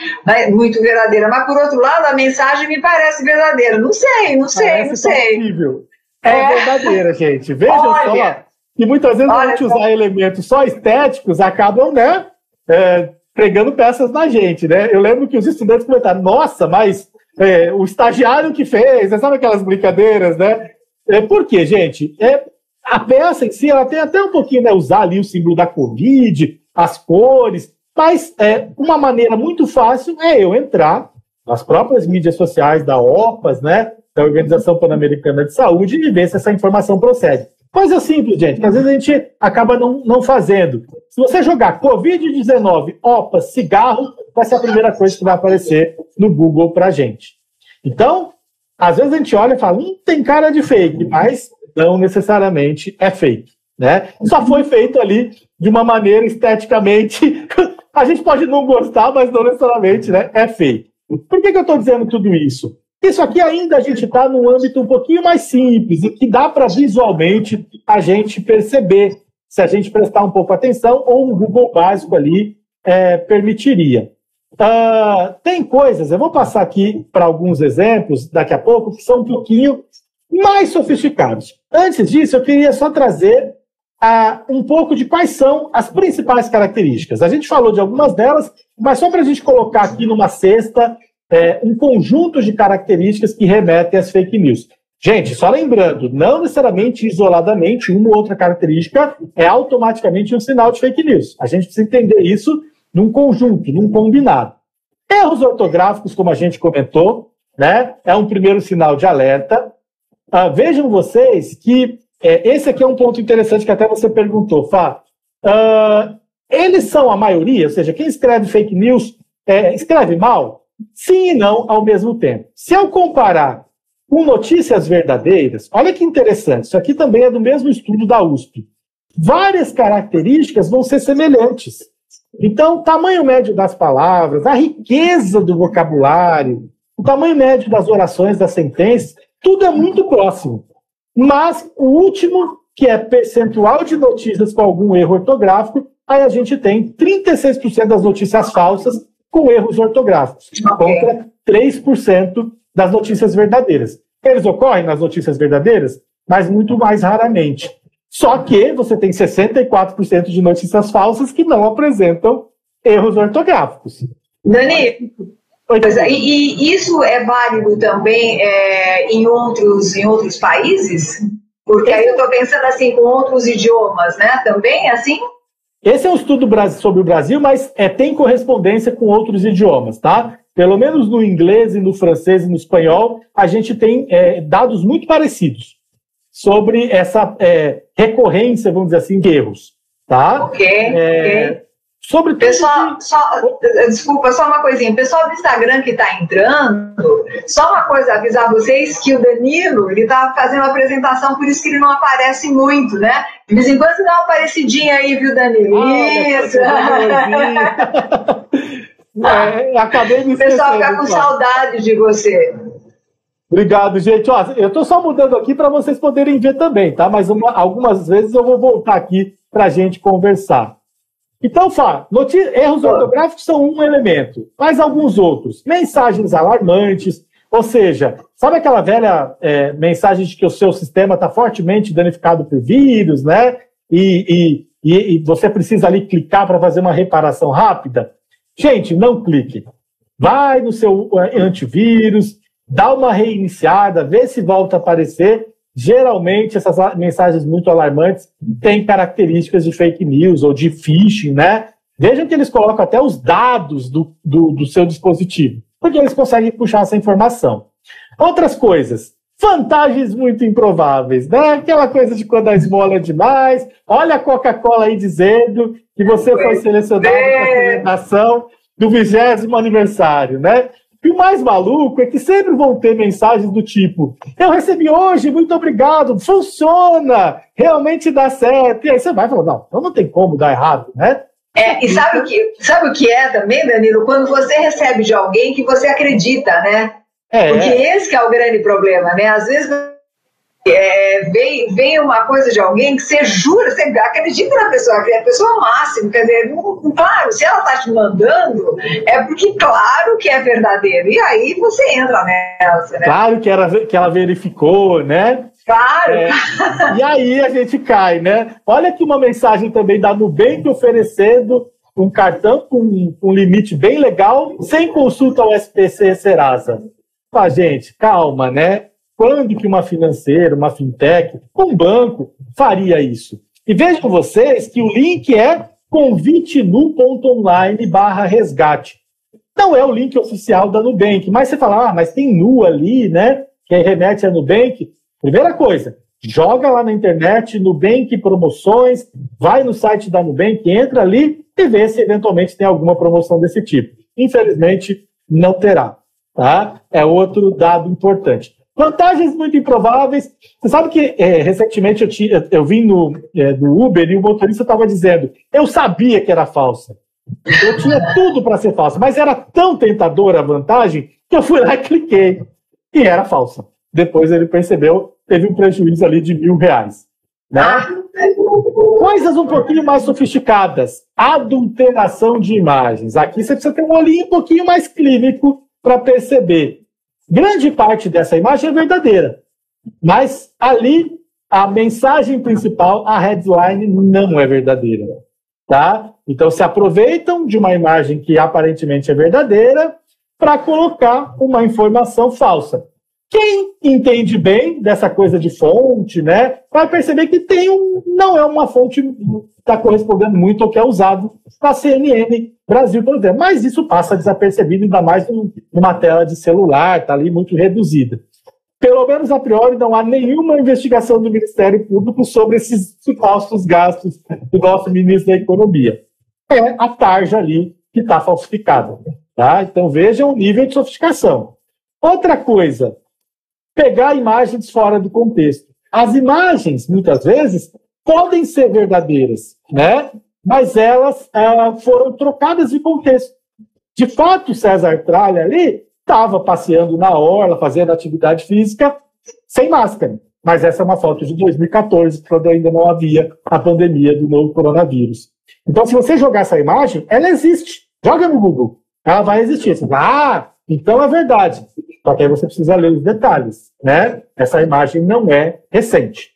Muito verdadeira. Mas por outro lado, a mensagem me parece verdadeira. Não sei, não sei, parece não sei. Possível. É, é verdadeira, gente. Veja olha, só que muitas vezes olha, a gente usar elementos só estéticos acabam, né? É, pregando peças na gente, né? Eu lembro que os estudantes comentaram, nossa, mas é, o estagiário que fez, sabe aquelas brincadeiras, né? É, por quê, gente? É, a peça em si, ela tem até um pouquinho, né, usar ali o símbolo da Covid, as cores, mas é, uma maneira muito fácil é eu entrar nas próprias mídias sociais da OPAS, né, da Organização Pan-Americana de Saúde, e ver se essa informação procede. Coisa simples, gente, que às vezes a gente acaba não, não fazendo. Se você jogar Covid-19, OPAS, cigarro, vai ser a primeira coisa que vai aparecer no Google para gente. Então, às vezes a gente olha e fala, hum, tem cara de fake, mas não necessariamente é fake. Né? Só foi feito ali de uma maneira esteticamente. a gente pode não gostar, mas não necessariamente né, é feio. Por que, que eu estou dizendo tudo isso? Isso aqui ainda a gente está num âmbito um pouquinho mais simples e que dá para visualmente a gente perceber, se a gente prestar um pouco atenção, ou um Google básico ali é, permitiria. Uh, tem coisas, eu vou passar aqui para alguns exemplos daqui a pouco, que são um pouquinho mais sofisticados. Antes disso, eu queria só trazer a, um pouco de quais são as principais características. A gente falou de algumas delas, mas só para a gente colocar aqui numa cesta é, um conjunto de características que remetem às fake news. Gente, só lembrando, não necessariamente isoladamente uma ou outra característica é automaticamente um sinal de fake news. A gente precisa entender isso num conjunto, num combinado. Erros ortográficos, como a gente comentou, né, é um primeiro sinal de alerta. Ah, vejam vocês que é, esse aqui é um ponto interessante que até você perguntou, Fá. Uh, eles são a maioria, ou seja, quem escreve fake news é, escreve mal? Sim e não ao mesmo tempo. Se eu comparar com notícias verdadeiras, olha que interessante, isso aqui também é do mesmo estudo da USP. Várias características vão ser semelhantes. Então, o tamanho médio das palavras, a riqueza do vocabulário, o tamanho médio das orações, das sentenças, tudo é muito próximo. Mas o último, que é percentual de notícias com algum erro ortográfico, aí a gente tem 36% das notícias falsas com erros ortográficos, contra 3% das notícias verdadeiras. Eles ocorrem nas notícias verdadeiras, mas muito mais raramente. Só que você tem 64% de notícias falsas que não apresentam erros ortográficos. Dani, Pois é, e, e, isso é válido também é, em, outros, em outros países? Porque aí eu estou pensando assim, com outros idiomas, né? Também assim? Esse é um estudo sobre o Brasil, mas é, tem correspondência com outros idiomas, tá? Pelo menos no inglês e no francês e no espanhol, a gente tem é, dados muito parecidos sobre essa é, recorrência, vamos dizer assim, de erros, tá? Ok, é, ok. Sobre pessoal, só, desculpa, só uma coisinha. Pessoal do Instagram que está entrando, só uma coisa, avisar vocês que o Danilo, ele tá fazendo uma apresentação, por isso que ele não aparece muito, né? De vez em quando você dá uma aparecidinha aí, viu, Danilo? Ah, isso! é, acabei me O pessoal fica com saudade de você. Obrigado, gente. Ó, eu estou só mudando aqui para vocês poderem ver também, tá? Mas uma, algumas vezes eu vou voltar aqui para a gente conversar. Então, Fá, erros ortográficos são um elemento, mas alguns outros. Mensagens alarmantes, ou seja, sabe aquela velha é, mensagem de que o seu sistema está fortemente danificado por vírus, né? E, e, e, e você precisa ali clicar para fazer uma reparação rápida? Gente, não clique. Vai no seu é, antivírus, dá uma reiniciada, vê se volta a aparecer Geralmente, essas mensagens muito alarmantes têm características de fake news ou de phishing, né? Vejam que eles colocam até os dados do, do, do seu dispositivo, porque eles conseguem puxar essa informação. Outras coisas, vantagens muito improváveis, né? Aquela coisa de quando a esmola é demais. Olha a Coca-Cola aí dizendo que você foi selecionado para a celebração do vigésimo aniversário, né? E o mais maluco é que sempre vão ter mensagens do tipo: eu recebi hoje, muito obrigado, funciona, realmente dá certo. E aí você vai falar: não, então não tem como dar errado, né? É, e sabe o, que, sabe o que é também, Danilo? Quando você recebe de alguém que você acredita, né? É. Porque esse é o grande problema, né? Às vezes é, vem, vem uma coisa de alguém que você jura, você acredita na pessoa, que é a pessoa máxima, quer dizer, não, claro, se ela está te mandando, é porque claro que é verdadeiro. E aí você entra nessa, né? Claro que ela, que ela verificou, né? Claro! É, e aí a gente cai, né? Olha aqui uma mensagem também da Nubank oferecendo um cartão com um limite bem legal, sem consulta ao SPC Serasa. Ah, gente, calma, né? Quando que uma financeira, uma fintech, um banco faria isso? E vejam vocês que o link é convitenu.online barra resgate. Não é o link oficial da Nubank, mas você fala, ah, mas tem nu ali, né? Que remete a Nubank. Primeira coisa, joga lá na internet, Nubank Promoções, vai no site da Nubank, entra ali e vê se eventualmente tem alguma promoção desse tipo. Infelizmente, não terá. Tá? É outro dado importante. Vantagens muito improváveis. Você sabe que é, recentemente eu, tinha, eu vim no, é, no Uber e o motorista estava dizendo: eu sabia que era falsa. Eu tinha tudo para ser falsa, mas era tão tentadora a vantagem que eu fui lá e cliquei. E era falsa. Depois ele percebeu, teve um prejuízo ali de mil reais. Né? Coisas um pouquinho mais sofisticadas. Adulteração de imagens. Aqui você precisa ter um olhinho um pouquinho mais clínico para perceber. Grande parte dessa imagem é verdadeira, mas ali a mensagem principal, a headline, não é verdadeira. Tá? Então se aproveitam de uma imagem que aparentemente é verdadeira para colocar uma informação falsa. Quem entende bem dessa coisa de fonte, né, vai perceber que tem um, não é uma fonte que está correspondendo muito ao que é usado na CNN Brasil, por exemplo. Mas isso passa desapercebido, ainda mais numa tela de celular, está ali muito reduzida. Pelo menos a priori, não há nenhuma investigação do Ministério Público sobre esses supostos gastos do nosso ministro da Economia. É a tarja ali que está falsificada. Tá? Então vejam o nível de sofisticação. Outra coisa, pegar imagens fora do contexto. As imagens, muitas vezes, podem ser verdadeiras, né? mas elas uh, foram trocadas de contexto. De fato, César Tralha ali estava passeando na orla, fazendo atividade física, sem máscara. Mas essa é uma foto de 2014, quando ainda não havia a pandemia do novo coronavírus. Então, se você jogar essa imagem, ela existe. Joga no Google. Ela vai existir. Ah, então é verdade. Só que aí você precisa ler os detalhes, né? Essa imagem não é recente.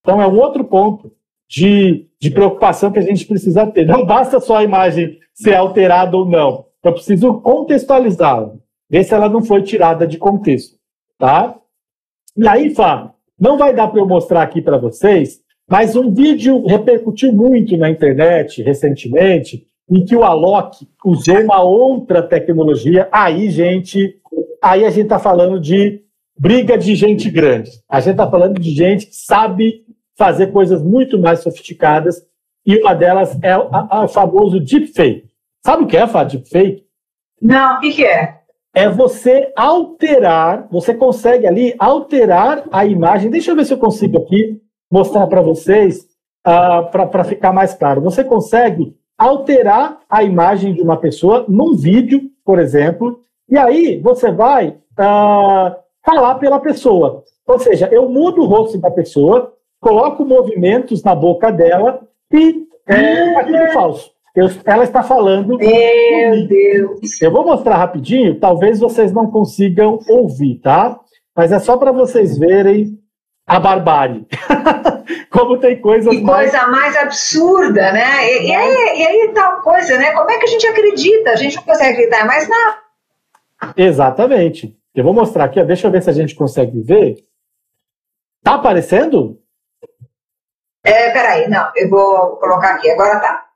Então é um outro ponto de, de preocupação que a gente precisa ter. Não basta só a imagem ser alterada ou não. Eu preciso contextualizá-la. Ver se ela não foi tirada de contexto, tá? E aí, Fábio, não vai dar para eu mostrar aqui para vocês, mas um vídeo repercutiu muito na internet recentemente, em que o Alok usou uma outra tecnologia. Aí, gente, aí a gente está falando de briga de gente grande. A gente está falando de gente que sabe fazer coisas muito mais sofisticadas e uma delas é o famoso deepfake. Sabe o que é, Fá, deepfake? Não, o que, que é? É você alterar, você consegue ali alterar a imagem. Deixa eu ver se eu consigo aqui mostrar para vocês, uh, ah, para ficar mais claro. Você consegue alterar a imagem de uma pessoa num vídeo, por exemplo, e aí você vai uh, falar pela pessoa. Ou seja, eu mudo o rosto da pessoa, coloco movimentos na boca dela e é aquilo falso. Eu, ela está falando. Meu Deus! Eu vou mostrar rapidinho, talvez vocês não consigam ouvir, tá? Mas é só para vocês verem a barbárie. Como tem coisas que mais... coisa mais absurda, né? E, e, aí, e aí tal coisa, né? Como é que a gente acredita? A gente não consegue acreditar mais nada. Exatamente. Eu vou mostrar aqui, ó. deixa eu ver se a gente consegue ver. Tá aparecendo? É, peraí, não, eu vou colocar aqui, agora tá.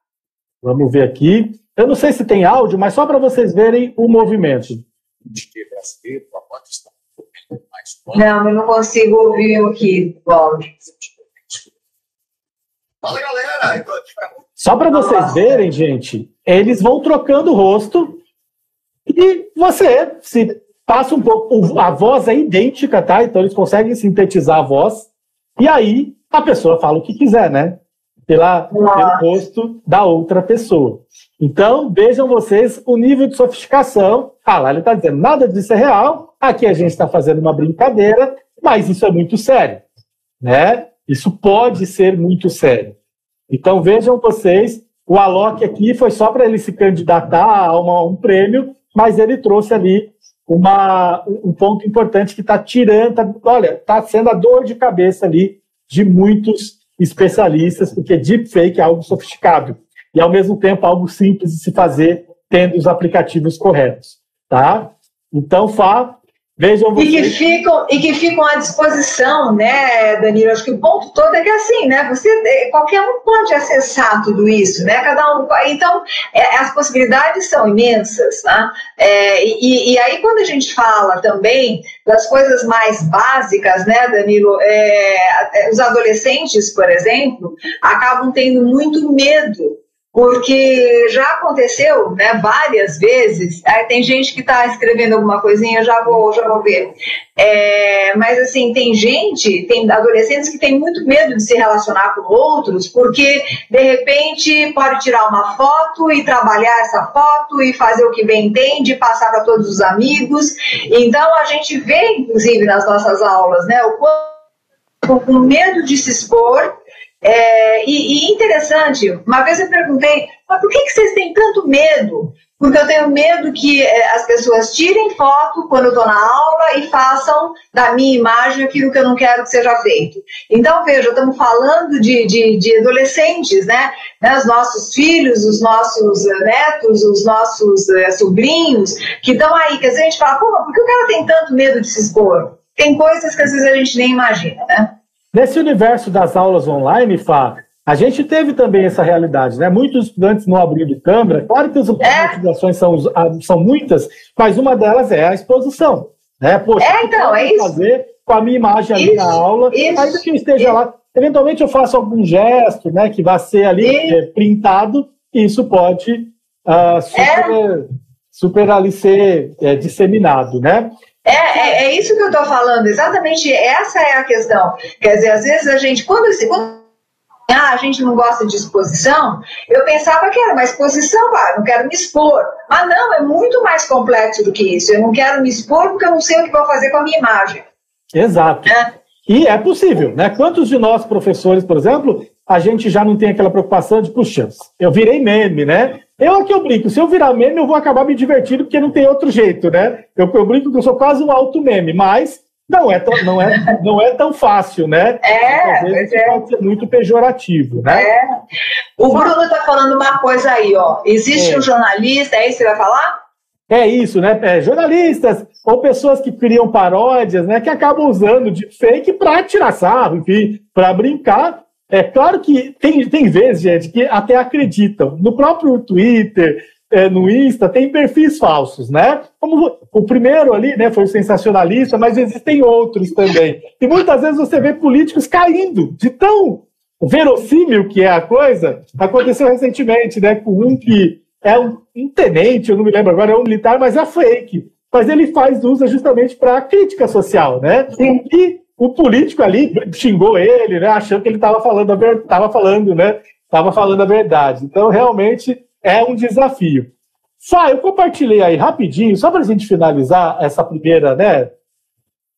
Vamos ver aqui. Eu não sei se tem áudio, mas só para vocês verem o movimento. De que brasileiro, a está Não, eu não consigo ouvir aqui o áudio. Fala, galera! Só para vocês verem, gente, eles vão trocando o rosto e você se passa um pouco. A voz é idêntica, tá? Então eles conseguem sintetizar a voz. E aí a pessoa fala o que quiser, né? Pela, pelo rosto da outra pessoa. Então, vejam vocês o nível de sofisticação. Ah, lá ele está dizendo, nada disso é real, aqui a gente está fazendo uma brincadeira, mas isso é muito sério. Né? Isso pode ser muito sério. Então, vejam vocês, o Alok aqui foi só para ele se candidatar a uma, um prêmio, mas ele trouxe ali uma, um ponto importante que está tirando, tá, olha, está sendo a dor de cabeça ali de muitos especialistas, porque deepfake é algo sofisticado e, ao mesmo tempo, algo simples de se fazer tendo os aplicativos corretos, tá? Então, Fá, Vejam vocês. E que, ficam, e que ficam à disposição, né, Danilo? Acho que o ponto todo é que assim, né? Você, é, qualquer um pode acessar tudo isso, né? Cada um. Então, é, as possibilidades são imensas, né? É, e, e, aí, quando a gente fala também das coisas mais básicas, né, Danilo? É, é os adolescentes, por exemplo, acabam tendo muito medo porque já aconteceu né, várias vezes. Aí tem gente que está escrevendo alguma coisinha, já vou, já vou ver. É, mas assim, tem gente, tem adolescentes que têm muito medo de se relacionar com outros, porque de repente pode tirar uma foto e trabalhar essa foto e fazer o que bem entende, passar para todos os amigos. Então a gente vê, inclusive, nas nossas aulas, né, o quanto com medo de se expor é, e, e, interessante, uma vez eu perguntei, mas por que, que vocês têm tanto medo? Porque eu tenho medo que é, as pessoas tirem foto quando eu estou na aula e façam da minha imagem aquilo que eu não quero que seja feito. Então, veja, estamos falando de, de, de adolescentes, né? né? Os nossos filhos, os nossos eh, netos, os nossos é, sobrinhos, que estão aí. Quer dizer, a gente fala, pô, mas por que o cara tem tanto medo de se expor? Tem coisas que às vezes a gente nem imagina, né? Nesse universo das aulas online, Fá, a gente teve também essa realidade, né? Muitos estudantes não abrindo câmera. Claro que as é. motivações são, são muitas, mas uma delas é a exposição. Né? Poxa, é, então, é isso. fazer com a minha imagem ali isso, na aula, isso, ainda que eu esteja isso. lá. Eventualmente eu faço algum gesto, né? Que vai ser ali é, printado, e isso pode uh, super, é. super ali ser é, disseminado, né? É, é, é, isso que eu estou falando, exatamente essa é a questão. Quer dizer, às vezes a gente, quando, quando ah, a gente não gosta de exposição, eu pensava que era uma exposição, ah, não quero me expor. Mas não, é muito mais complexo do que isso. Eu não quero me expor porque eu não sei o que vou fazer com a minha imagem. Exato. É. E é possível, né? Quantos de nós, professores, por exemplo, a gente já não tem aquela preocupação de, puxa, eu virei meme, né? Eu aqui eu brinco, se eu virar meme, eu vou acabar me divertindo, porque não tem outro jeito, né? Eu, eu brinco que eu sou quase um alto meme, mas não é tão, não é, não é tão fácil, né? É, Às vezes é. pode ser muito pejorativo, né? É. O Bruno está falando uma coisa aí, ó. Existe é. um jornalista, é isso que você vai falar? É isso, né? É, jornalistas ou pessoas que criam paródias, né? Que acabam usando de fake para tirar sarro, enfim, para brincar é claro que tem, tem vezes, gente, que até acreditam. No próprio Twitter, é, no Insta, tem perfis falsos, né? Como o primeiro ali, né, foi o sensacionalista, mas existem outros também. E muitas vezes você vê políticos caindo de tão verossímil que é a coisa. Aconteceu recentemente, né, com um que é um, um tenente, eu não me lembro agora, é um militar, mas é fake. Mas ele faz uso justamente para crítica social, né? E o político ali xingou ele, né, achando que ele estava falando, a tava falando, né, estava falando a verdade. Então, realmente, é um desafio. Só, eu compartilhei aí rapidinho, só para a gente finalizar essa primeira né,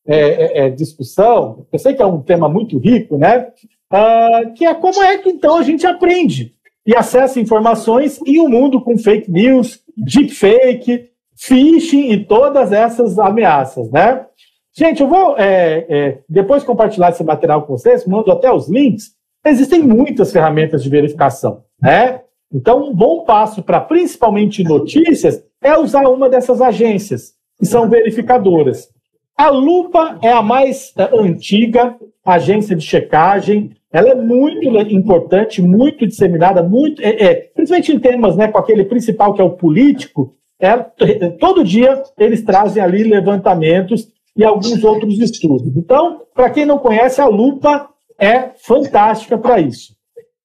é, é, é, discussão, eu sei que é um tema muito rico, né, uh, que é como é que então a gente aprende e acessa informações em um mundo com fake news, deepfake, phishing e todas essas ameaças, né? Gente, eu vou é, é, depois compartilhar esse material com vocês, mando até os links. Existem muitas ferramentas de verificação, né? Então, um bom passo para principalmente notícias é usar uma dessas agências, que são verificadoras. A Lupa é a mais é, antiga agência de checagem, ela é muito importante, muito disseminada, muito, é, é, principalmente em temas né, com aquele principal que é o político, é, todo dia eles trazem ali levantamentos e alguns outros estudos. Então, para quem não conhece, a lupa é fantástica para isso.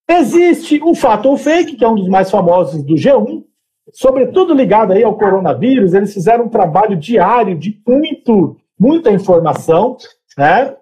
Existe o fato ou fake, que é um dos mais famosos do G1, sobretudo ligado aí ao coronavírus, eles fizeram um trabalho diário de muito, muita informação, né?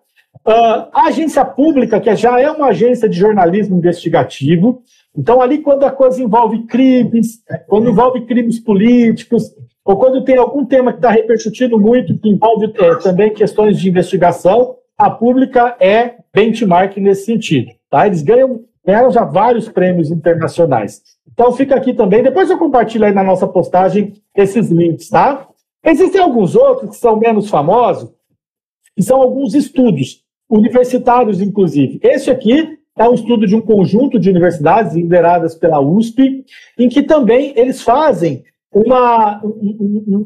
Uh, a agência pública, que já é uma agência de jornalismo investigativo, então ali quando a coisa envolve crimes, quando envolve crimes políticos, ou quando tem algum tema que está repercutindo muito, que envolve é, também questões de investigação, a pública é benchmark nesse sentido. Tá? Eles ganham, ganharam já vários prêmios internacionais. Então fica aqui também, depois eu compartilho aí na nossa postagem esses links, tá? Existem alguns outros que são menos famosos, que são alguns estudos, universitários inclusive. Esse aqui é um estudo de um conjunto de universidades lideradas pela USP, em que também eles fazem uma,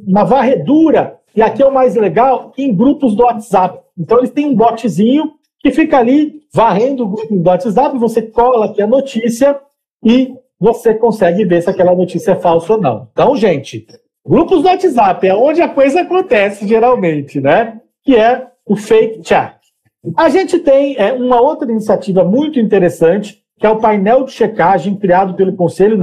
uma varredura, e aqui é o mais legal, em grupos do WhatsApp. Então, eles têm um botzinho que fica ali varrendo o grupo do WhatsApp, você cola aqui a notícia e você consegue ver se aquela notícia é falsa ou não. Então, gente, grupos do WhatsApp é onde a coisa acontece geralmente, né? Que é o fake chat. A gente tem é, uma outra iniciativa muito interessante que é o painel de checagem criado pelo Conselho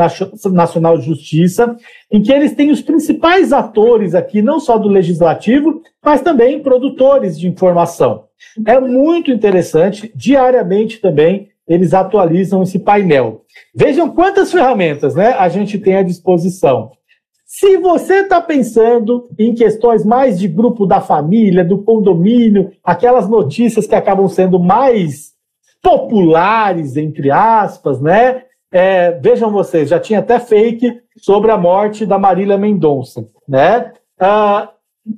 Nacional de Justiça, em que eles têm os principais atores aqui, não só do legislativo, mas também produtores de informação. É muito interessante, diariamente também eles atualizam esse painel. Vejam quantas ferramentas né, a gente tem à disposição. Se você está pensando em questões mais de grupo da família, do condomínio, aquelas notícias que acabam sendo mais populares, entre aspas, né? É, vejam vocês, já tinha até fake sobre a morte da Marília Mendonça, né? Ah,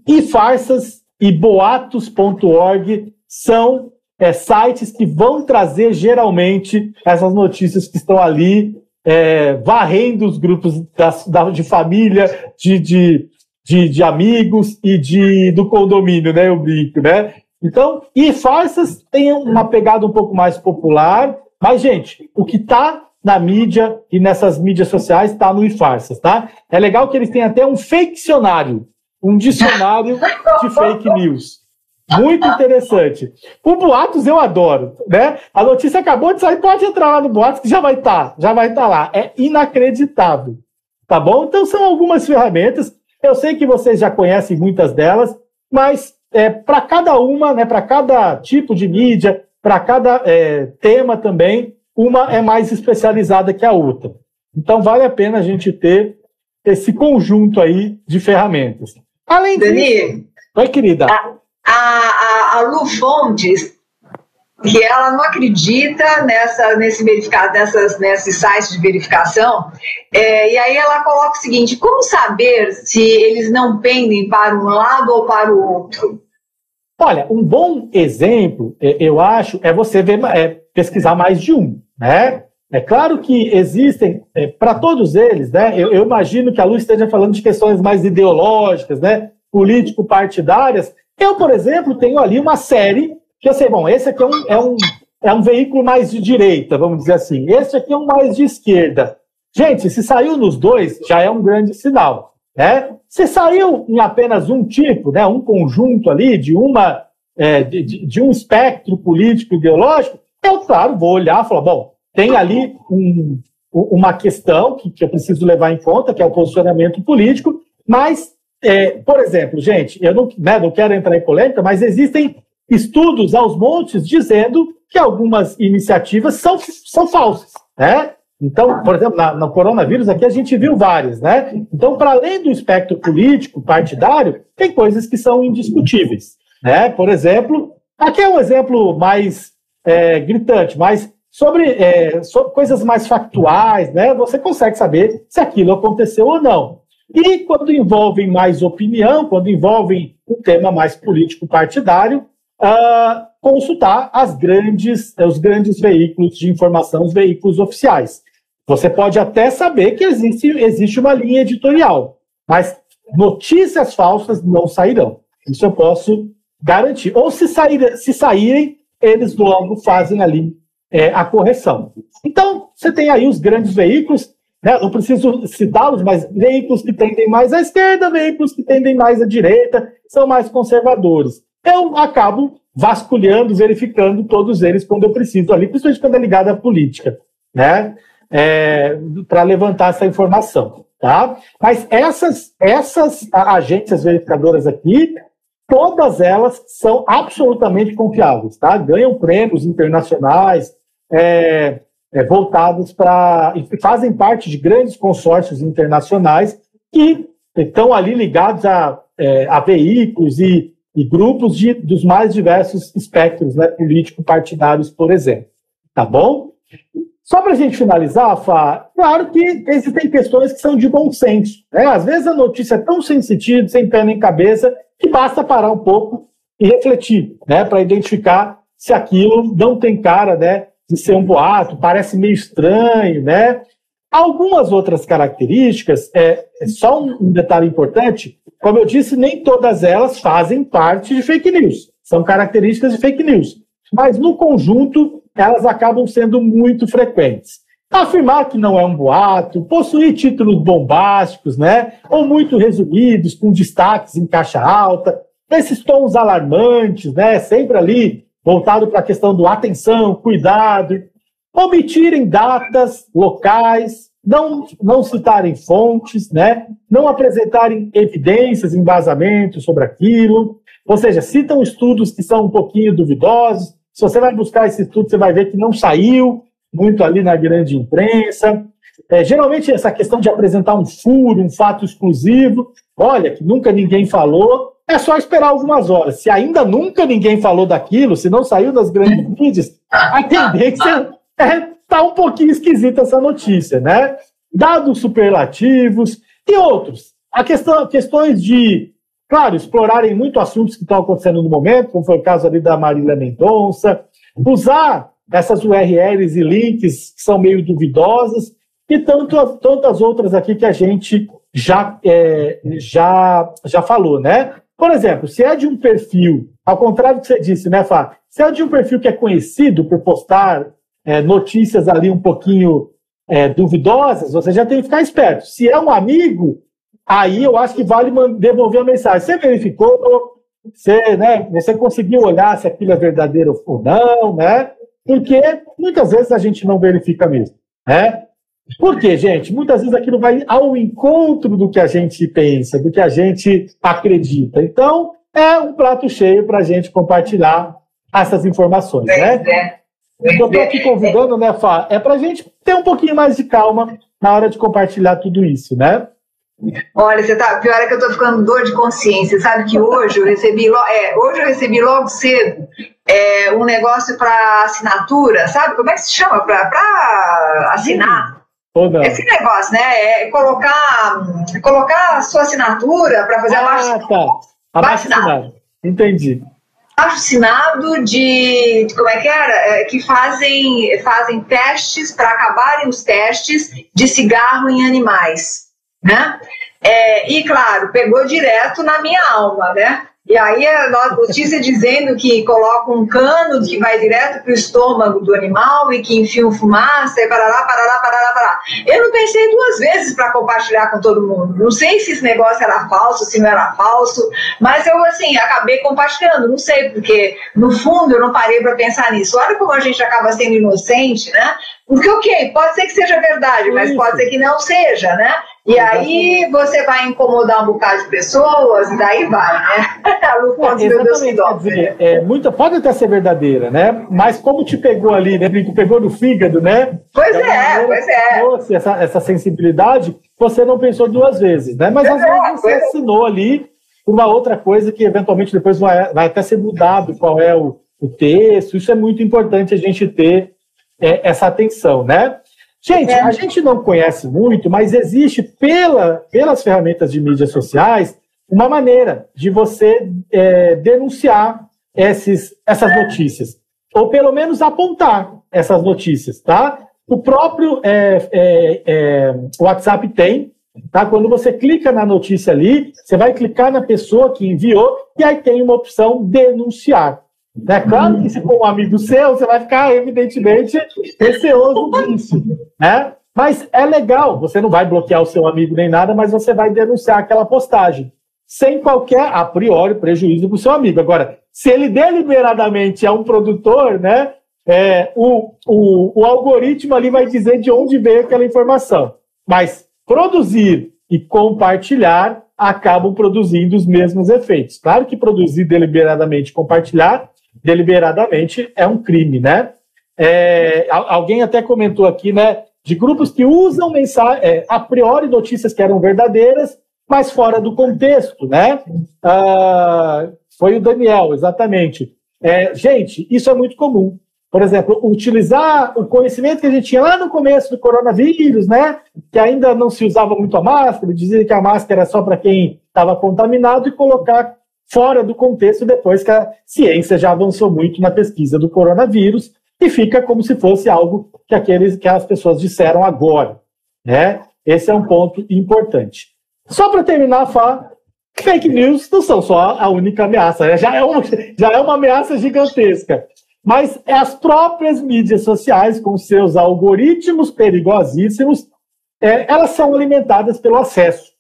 e farsas e boatos.org são é, sites que vão trazer geralmente essas notícias que estão ali é, varrendo os grupos das, da, de família, de, de, de, de, amigos e de, do condomínio, né? Eu brinco, né? Então, e farsas têm uma pegada um pouco mais popular, mas, gente, o que está na mídia e nessas mídias sociais está no e-farsas, tá? É legal que eles têm até um dicionário, um dicionário de fake news. Muito interessante. O Boatos eu adoro, né? A notícia acabou de sair, pode entrar lá no Boatos que já vai estar, tá, já vai estar tá lá. É inacreditável, tá bom? Então são algumas ferramentas. Eu sei que vocês já conhecem muitas delas, mas é, para cada uma, né, para cada tipo de mídia, para cada é, tema também, uma é mais especializada que a outra. Então vale a pena a gente ter esse conjunto aí de ferramentas. Além Dani, disso. Oi, querida. A, a, a Lu Fontes que ela não acredita nessa, nesse verificado, nessas, nesses sites de verificação. É, e aí ela coloca o seguinte: como saber se eles não pendem para um lado ou para o outro? Olha, um bom exemplo, é, eu acho, é você ver, é, pesquisar mais de um, né? É claro que existem, é, para todos eles, né? Eu, eu, imagino que a Lu esteja falando de questões mais ideológicas, né? Político-partidárias. Eu, por exemplo, tenho ali uma série eu sei, bom, esse aqui é um, é um, é um veículo mais de direita, vamos dizer assim. Esse aqui é um mais de esquerda. Gente, se saiu nos dois, já é um grande sinal. Né? Se saiu em apenas um tipo, né, um conjunto ali de, uma, é, de, de, um espectro político ideológico, eu, claro, vou olhar e falar, bom, tem ali um, uma questão que, que eu preciso levar em conta, que é o posicionamento político, mas, é, por exemplo, gente, eu não, né, não quero entrar em polêmica, mas existem estudos aos montes dizendo que algumas iniciativas são, são falsas, né? Então, por exemplo, na, no coronavírus aqui a gente viu várias, né? Então, para além do espectro político, partidário, tem coisas que são indiscutíveis, né? Por exemplo, aqui é um exemplo mais é, gritante, mas sobre, é, sobre coisas mais factuais, né? Você consegue saber se aquilo aconteceu ou não. E quando envolvem mais opinião, quando envolvem um tema mais político partidário, uh, consultar as grandes, eh, os grandes veículos de informação, os veículos oficiais. Você pode até saber que existe, existe uma linha editorial, mas notícias falsas não sairão. Isso eu posso garantir. Ou se, sair, se saírem, eles logo fazem ali é, a correção. Então, você tem aí os grandes veículos. né, não preciso citá-los, mas veículos que tendem mais à esquerda, veículos que tendem mais à direita, são mais conservadores. Eu acabo vasculhando, verificando todos eles quando eu preciso ali, principalmente quando é ligado à política, né? É, para levantar essa informação, tá? Mas essas, essas agências verificadoras aqui, todas elas são absolutamente confiáveis, tá? Ganham prêmios internacionais, é, é, voltados para. fazem parte de grandes consórcios internacionais que estão ali ligados a, é, a veículos e, e grupos de, dos mais diversos espectros né, político-partidários, por exemplo. Tá bom? Só para a gente finalizar, Fá, claro que existem questões que são de bom senso. Né? Às vezes a notícia é tão sem sentido, sem pé nem cabeça, que basta parar um pouco e refletir, né, para identificar se aquilo não tem cara né, de ser um boato, parece meio estranho, né? Algumas outras características, é, é só um detalhe importante, como eu disse, nem todas elas fazem parte de fake news, são características de fake news, mas no conjunto elas acabam sendo muito frequentes. Afirmar que não é um boato, possuir títulos bombásticos, né, ou muito resumidos, com destaques em caixa alta, esses tons alarmantes, né, sempre ali voltado para a questão do atenção, cuidado, omitirem datas, locais, não, não citarem fontes, né? não apresentarem evidências, embasamentos sobre aquilo, ou seja, citam estudos que são um pouquinho duvidosos. Se você vai buscar esse estudo, você vai ver que não saiu muito ali na grande imprensa. É, geralmente, essa questão de apresentar um furo, um fato exclusivo, olha, que nunca ninguém falou, é só esperar algumas horas. Se ainda nunca ninguém falou daquilo, se não saiu das grandes mídias, a tendência é tá um pouquinho esquisita essa notícia, né? Dados superlativos e outros. A questão, questões de, claro, explorarem muito assuntos que estão acontecendo no momento, como foi o caso ali da Marília Mendonça, usar essas URLs e links que são meio duvidosas, e tanto, tantas outras aqui que a gente já, é, já, já falou, né? Por exemplo, se é de um perfil, ao contrário do que você disse, né, Fá? Se é de um perfil que é conhecido por postar é, notícias ali um pouquinho é, duvidosas, você já tem que ficar esperto. Se é um amigo, aí eu acho que vale devolver a mensagem. Você verificou, você, né, você conseguiu olhar se aquilo é verdadeiro ou não, né? Porque muitas vezes a gente não verifica mesmo, né? Por quê, gente? Muitas vezes aquilo vai ao encontro do que a gente pensa, do que a gente acredita. Então, é um prato cheio para a gente compartilhar essas informações, né? É. Eu estou aqui convidando, né, Fá? É para a gente ter um pouquinho mais de calma na hora de compartilhar tudo isso, né? Olha, você tá, pior é que eu estou ficando dor de consciência. Sabe que hoje eu recebi, é, hoje eu recebi logo cedo é, um negócio para assinatura, sabe? Como é que se chama? Para assinar? Esse negócio, né? É colocar, colocar a sua assinatura para fazer ah. Tá. Abaixo assinado. Entendi. Abaixo assinado de, de. Como é que era? É, que fazem, fazem testes para acabarem os testes de cigarro em animais. Né? É, e claro, pegou direto na minha alma, né? E aí a notícia dizendo que coloca um cano que vai direto para o estômago do animal e que enfiam fumaça e parará, parará, parará, parará. Eu não pensei duas vezes para compartilhar com todo mundo. Não sei se esse negócio era falso, se não era falso, mas eu, assim, acabei compartilhando. Não sei, porque no fundo eu não parei para pensar nisso. Olha como a gente acaba sendo inocente, né? Porque, ok, pode ser que seja verdade, mas pode ser que não seja, né? E aí você vai incomodar um bocado de pessoas, e daí vai, né? é, quer dizer, é, muita, pode até ser verdadeira, né? Mas como te pegou ali, né? Tu pegou no fígado, né? Pois então, é, pois é. Essa, essa sensibilidade, você não pensou duas vezes, né? Mas às é, vezes você assinou ali uma outra coisa que eventualmente depois vai, vai até ser mudado qual é o, o texto. Isso é muito importante a gente ter é, essa atenção, né? Gente, é. a gente não conhece muito, mas existe pela, pelas ferramentas de mídias sociais uma maneira de você é, denunciar esses, essas notícias, ou pelo menos apontar essas notícias, tá? O próprio é, é, é, WhatsApp tem, tá? Quando você clica na notícia ali, você vai clicar na pessoa que enviou e aí tem uma opção denunciar. Né? Claro que se for um amigo seu, você vai ficar, evidentemente, receoso disso. Né? Mas é legal, você não vai bloquear o seu amigo nem nada, mas você vai denunciar aquela postagem, sem qualquer, a priori, prejuízo para o seu amigo. Agora, se ele deliberadamente é um produtor, né, é, o, o, o algoritmo ali vai dizer de onde veio aquela informação. Mas produzir e compartilhar acabam produzindo os mesmos efeitos. Claro que produzir deliberadamente compartilhar, deliberadamente, é um crime, né? É, alguém até comentou aqui, né, de grupos que usam mensagem, é, a priori notícias que eram verdadeiras, mas fora do contexto, né? Ah, foi o Daniel, exatamente. É, gente, isso é muito comum. Por exemplo, utilizar o conhecimento que a gente tinha lá no começo do coronavírus, né? Que ainda não se usava muito a máscara, dizia que a máscara era só para quem estava contaminado e colocar fora do contexto depois que a ciência já avançou muito na pesquisa do coronavírus e fica como se fosse algo que aqueles que as pessoas disseram agora, né? Esse é um ponto importante. Só para terminar, Fá, fake news não são só a única ameaça, né? já, é uma, já é uma ameaça gigantesca. Mas é as próprias mídias sociais, com seus algoritmos perigosíssimos, é, elas são alimentadas pelo acesso.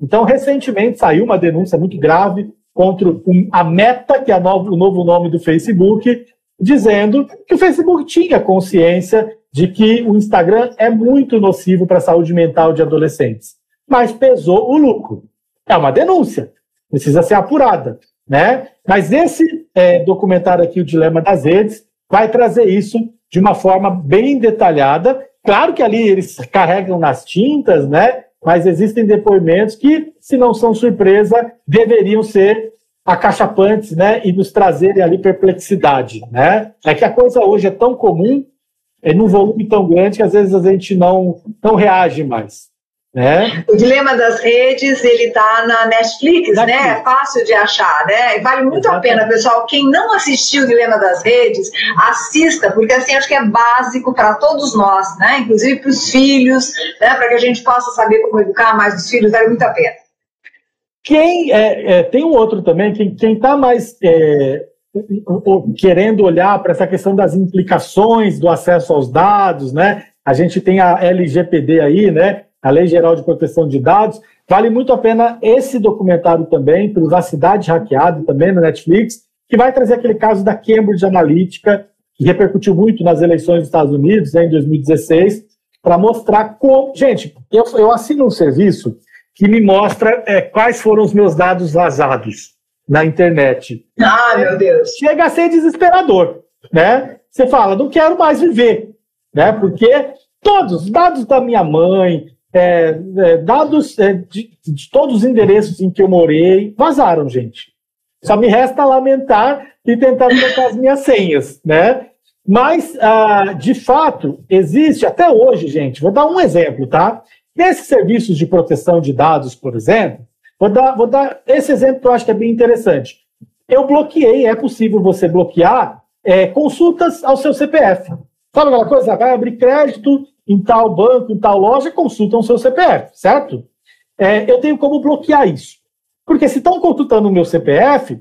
Então, recentemente saiu uma denúncia muito grave contra a Meta, que é o novo nome do Facebook, dizendo que o Facebook tinha consciência de que o Instagram é muito nocivo para a saúde mental de adolescentes, mas pesou o lucro. É uma denúncia, precisa ser apurada, né? Mas esse é, documentário aqui, o Dilema das Redes, vai trazer isso de uma forma bem detalhada. Claro que ali eles carregam nas tintas, né? Mas existem depoimentos que, se não são surpresa, deveriam ser acachapantes, né, e nos trazerem ali perplexidade, né? É que a coisa hoje é tão comum, é num volume tão grande que às vezes a gente não não reage mais. Né? O Dilema das Redes, ele tá na Netflix, Netflix, né? É fácil de achar, né? Vale muito Exatamente. a pena, pessoal. Quem não assistiu o Dilema das Redes, assista, porque assim acho que é básico para todos nós, né? Inclusive para os filhos, né? Para que a gente possa saber como educar mais os filhos, vale muito a pena. Quem é, é, tem um outro também, quem está mais é, querendo olhar para essa questão das implicações do acesso aos dados, né? A gente tem a LGPD aí, né? A Lei Geral de Proteção de Dados. Vale muito a pena esse documentário também, Privacidade Hackeada, também no Netflix, que vai trazer aquele caso da Cambridge Analytica, que repercutiu muito nas eleições dos Estados Unidos, né, em 2016, para mostrar como. Gente, eu, eu assino um serviço que me mostra é, quais foram os meus dados vazados na internet. Ah, meu Deus! Chega a ser desesperador, né? Você fala, não quero mais viver, né? Porque todos os dados da minha mãe, é, é, dados é, de, de, todos os endereços em que eu morei, vazaram, gente. Só me resta lamentar e tentar trocar as minhas senhas, né? Mas, ah, de fato, existe até hoje, gente. Vou dar um exemplo, tá? Nesses serviços de proteção de dados, por exemplo, vou dar, vou dar esse exemplo que eu acho que é bem interessante. Eu bloqueei, é possível você bloquear é, consultas ao seu CPF. Sabe aquela coisa? Vai abrir crédito em tal banco, em tal loja, consultam o seu CPF, certo? É, eu tenho como bloquear isso. Porque se estão consultando o meu CPF,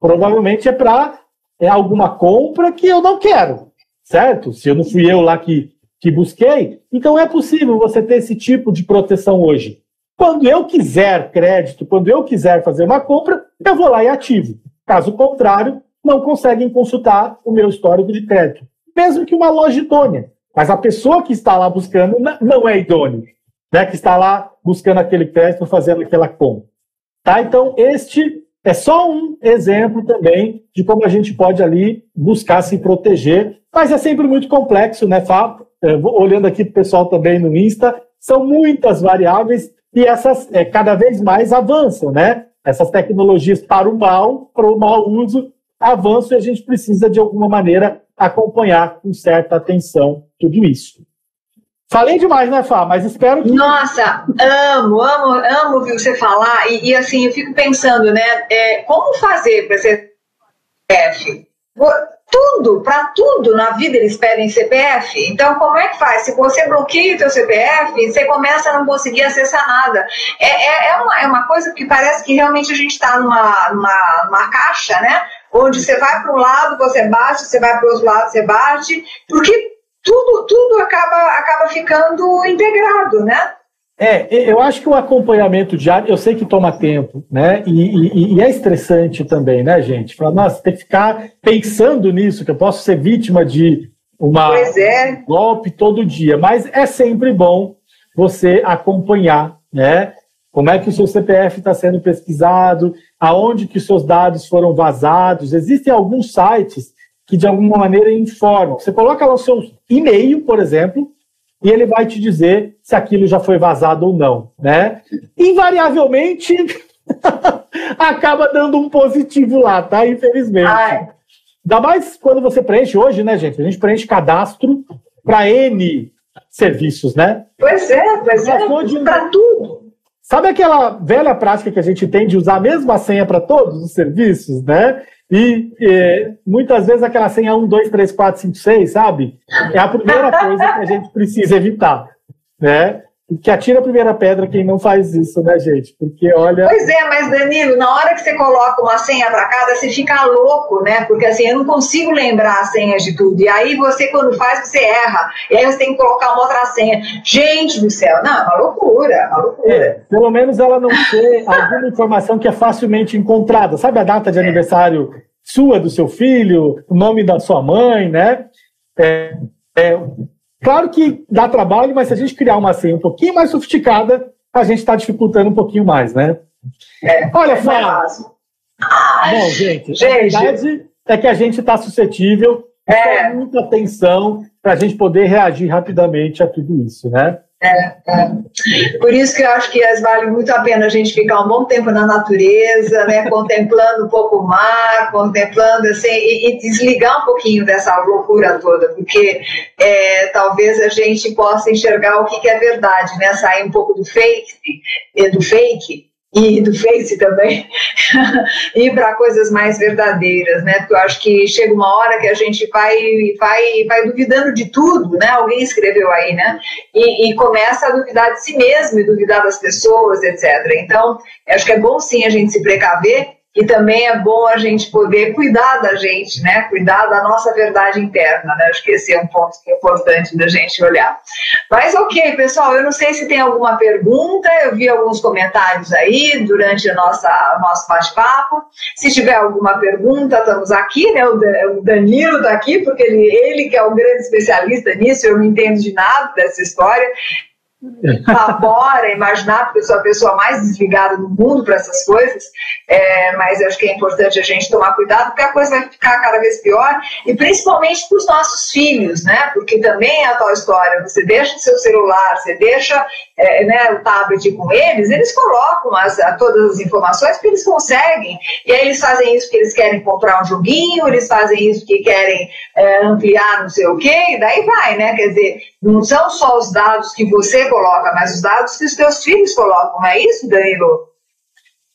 provavelmente é para é alguma compra que eu não quero, certo? Se eu não fui eu lá que que busquei. Então é possível você ter esse tipo de proteção hoje. Quando eu quiser crédito, quando eu quiser fazer uma compra, eu vou lá e ativo. Caso contrário, não conseguem consultar o meu histórico de crédito. Mesmo que uma loja idônea. Mas a pessoa que está lá buscando não é idônea, né? que está lá buscando aquele crédito, fazendo aquela compra. Tá? Então, este é só um exemplo também de como a gente pode ali buscar se proteger, mas é sempre muito complexo, né, Fábio? olhando aqui para o pessoal também no Insta, são muitas variáveis e essas é, cada vez mais avançam, né? Essas tecnologias para o mal, para o mau uso, avançam e a gente precisa, de alguma maneira, acompanhar com certa atenção tudo isso. Falei demais, né, Fá? Mas espero que. Nossa, amo, amo, amo ouvir você falar. E, e assim, eu fico pensando, né? É, como fazer para ser F? tudo, para tudo na vida eles pedem CPF. Então, como é que faz? Se você bloqueia o seu CPF, você começa a não conseguir acessar nada. É, é, é, uma, é uma coisa que parece que realmente a gente está numa, numa, numa caixa, né? Onde você vai para um lado, você bate, você vai para o outro lado, você bate, porque tudo, tudo acaba, acaba ficando integrado, né? É, eu acho que o acompanhamento diário, eu sei que toma tempo, né? E, e, e é estressante também, né, gente? Falar, nossa, tem que ficar pensando nisso, que eu posso ser vítima de uma é. um golpe todo dia. Mas é sempre bom você acompanhar, né? Como é que o seu CPF está sendo pesquisado, aonde que seus dados foram vazados. Existem alguns sites que de alguma maneira informam. Você coloca lá o seu e-mail, por exemplo, e ele vai te dizer se aquilo já foi vazado ou não, né? Invariavelmente acaba dando um positivo lá, tá? Infelizmente. Ai. Ainda mais quando você preenche hoje, né, gente? A gente preenche cadastro para N serviços, né? Pois é, pois é. Para tudo. Sabe aquela velha prática que a gente tem de usar a mesma senha para todos os serviços, né? E, e, muitas vezes aquela senha 1, 2, 3, 4, 5, 6, sabe? É a primeira coisa que a gente precisa evitar, né? Que atira a primeira pedra quem não faz isso, né, gente? Porque olha. Pois é, mas Danilo, na hora que você coloca uma senha para cada, você fica louco, né? Porque assim, eu não consigo lembrar as senhas de tudo. E aí você, quando faz, você erra. E aí você tem que colocar uma outra senha. Gente do céu, não, é uma loucura, é uma loucura. É, pelo menos ela não ter alguma informação que é facilmente encontrada. Sabe a data de aniversário sua, do seu filho, o nome da sua mãe, né? É, é, Claro que dá trabalho, mas se a gente criar uma senha um pouquinho mais sofisticada, a gente está dificultando um pouquinho mais, né? É, Olha, Fábio. Bom, gente, gente, a verdade é que a gente está suscetível, é. muita atenção para a gente poder reagir rapidamente a tudo isso, né? É, é. Por isso que eu acho que vale muito a pena a gente ficar um bom tempo na natureza, né, contemplando um pouco o mar, contemplando assim, e, e desligar um pouquinho dessa loucura toda, porque é, talvez a gente possa enxergar o que, que é verdade, né, sair um pouco do fake, do fake e do Face também, ir para coisas mais verdadeiras, né? Porque eu acho que chega uma hora que a gente vai, vai, vai duvidando de tudo, né? Alguém escreveu aí, né? E, e começa a duvidar de si mesmo e duvidar das pessoas, etc. Então, acho que é bom sim a gente se precaver e também é bom a gente poder cuidar da gente, né? Cuidar da nossa verdade interna, né? Acho que esse é um ponto é importante da gente olhar. Mas ok, pessoal, eu não sei se tem alguma pergunta, eu vi alguns comentários aí durante o nosso bate-papo. Se tiver alguma pergunta, estamos aqui, né? O Danilo está aqui, porque ele, ele que é um grande especialista nisso, eu não entendo de nada dessa história apavora imaginar, porque eu sou a pessoa mais desligada do mundo para essas coisas, é, mas acho que é importante a gente tomar cuidado, porque a coisa vai ficar cada vez pior, e principalmente para os nossos filhos, né? Porque também é a tal história, você deixa o seu celular, você deixa é, né, o tablet com eles, eles colocam as, todas as informações porque eles conseguem, e aí eles fazem isso porque eles querem comprar um joguinho, eles fazem isso porque querem é, ampliar não sei o quê, e daí vai, né? Quer dizer, não são só os dados que você coloca, mas os dados que os teus filhos colocam, não é isso, Danilo?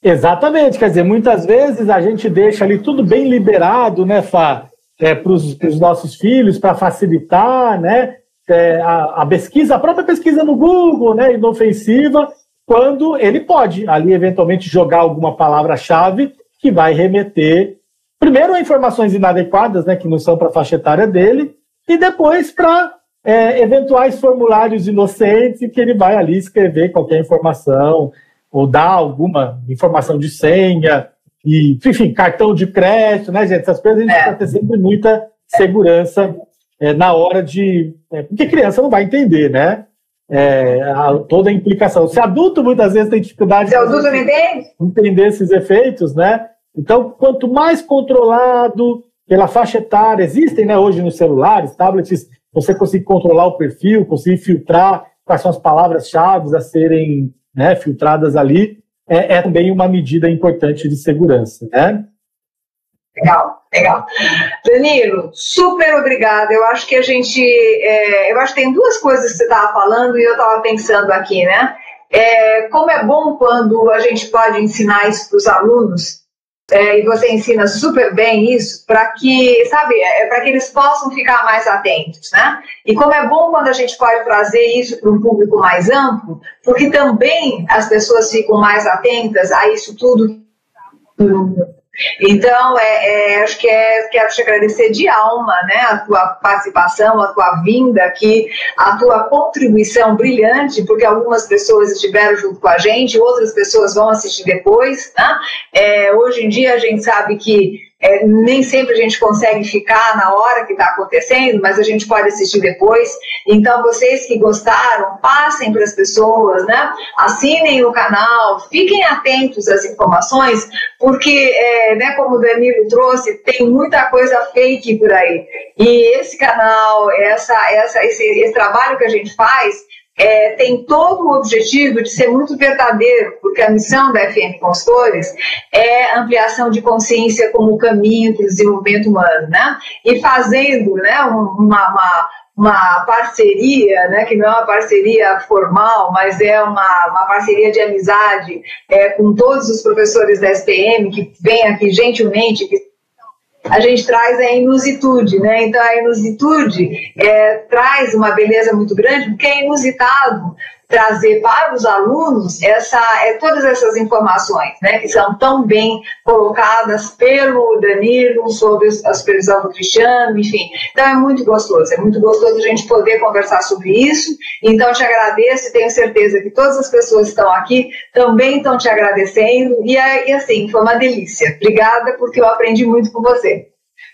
Exatamente, quer dizer, muitas vezes a gente deixa ali tudo bem liberado, né, Fá, é, para os nossos filhos, para facilitar, né, é, a, a, pesquisa, a própria pesquisa no Google, né, inofensiva, quando ele pode ali eventualmente jogar alguma palavra-chave que vai remeter, primeiro a informações inadequadas, né, que não são para a faixa etária dele, e depois para é, eventuais formulários inocentes que ele vai ali escrever qualquer informação ou dar alguma informação de senha, e, enfim, cartão de crédito, né, gente? Essas coisas a gente é. precisa ter sempre muita segurança é, na hora de. É, porque criança não vai entender, né? É, a, toda a implicação. Se adulto muitas vezes tem dificuldade de entender? entender esses efeitos, né? Então, quanto mais controlado pela faixa etária, existem né, hoje nos celulares, tablets, você conseguir controlar o perfil, conseguir filtrar quais são as palavras-chave a serem né, filtradas ali, é, é, também uma medida importante de segurança. Né? Legal, legal. Danilo, super obrigada. Eu acho que a gente. É, eu acho que tem duas coisas que você estava falando e eu estava pensando aqui, né? É, como é bom quando a gente pode ensinar isso para os alunos é, e você ensina super bem isso para que, sabe, é, para que eles possam ficar mais atentos, né? E como é bom quando a gente pode trazer isso para um público mais amplo, porque também as pessoas ficam mais atentas a isso tudo Então, é, é, acho que é, quero te agradecer de alma né, a tua participação, a tua vinda aqui, a tua contribuição brilhante, porque algumas pessoas estiveram junto com a gente, outras pessoas vão assistir depois. Né? É, hoje em dia, a gente sabe que é, nem sempre a gente consegue ficar na hora que está acontecendo, mas a gente pode assistir depois. Então, vocês que gostaram, passem para as pessoas, né? Assinem o canal, fiquem atentos às informações, porque, é, né, como o Danilo trouxe, tem muita coisa fake por aí. E esse canal, essa, essa, esse, esse trabalho que a gente faz, é, tem todo o objetivo de ser muito verdadeiro, porque a missão da FM Consultores é ampliação de consciência como caminho para o desenvolvimento humano, né? E fazendo né, uma, uma uma parceria, né, que não é uma parceria formal, mas é uma, uma parceria de amizade é, com todos os professores da SPM que vêm aqui gentilmente, que a gente traz a inusitude, né? Então a inusitude é, traz uma beleza muito grande, porque é inusitado trazer para os alunos essa, é, todas essas informações, né, que são tão bem colocadas pelo Danilo, sobre a supervisão do Cristiano, enfim. Então é muito gostoso, é muito gostoso a gente poder conversar sobre isso. Então te agradeço e tenho certeza que todas as pessoas que estão aqui também estão te agradecendo. E, e assim, foi uma delícia. Obrigada, porque eu aprendi muito com você.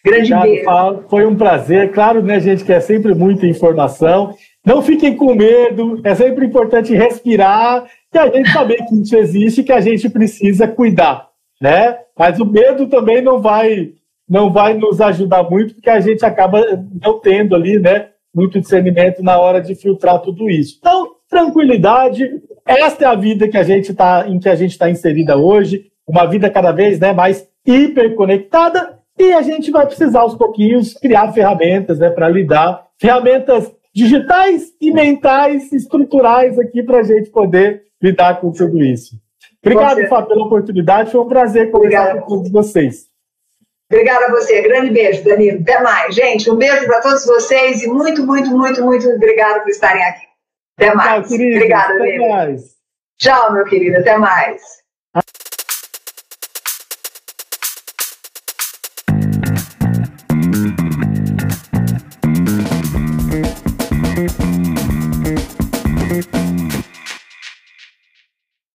Grande Obrigado, beijo. Paulo. Foi um prazer. Claro, né, gente, que é sempre muita informação. Não fiquem com medo, é sempre importante respirar e a gente saber que isso existe e que a gente precisa cuidar, né? Mas o medo também não vai não vai nos ajudar muito, porque a gente acaba não tendo ali, né, muito discernimento na hora de filtrar tudo isso. Então, tranquilidade, esta é a vida que a gente tá, em que a gente está inserida hoje, uma vida cada vez né, mais hiperconectada, e a gente vai precisar aos pouquinhos criar ferramentas né, para lidar, ferramentas digitais e mentais, estruturais aqui para a gente poder lidar com tudo isso. Obrigado, Fábio, pela oportunidade. Foi um prazer conversar Obrigada. com todos vocês. Obrigada a você. Grande beijo, Danilo. Até mais. Gente, um beijo para todos vocês e muito, muito, muito, muito obrigado por estarem aqui. Até mais. Tchau, Obrigada, Até mais. Tchau, meu querido. Até mais.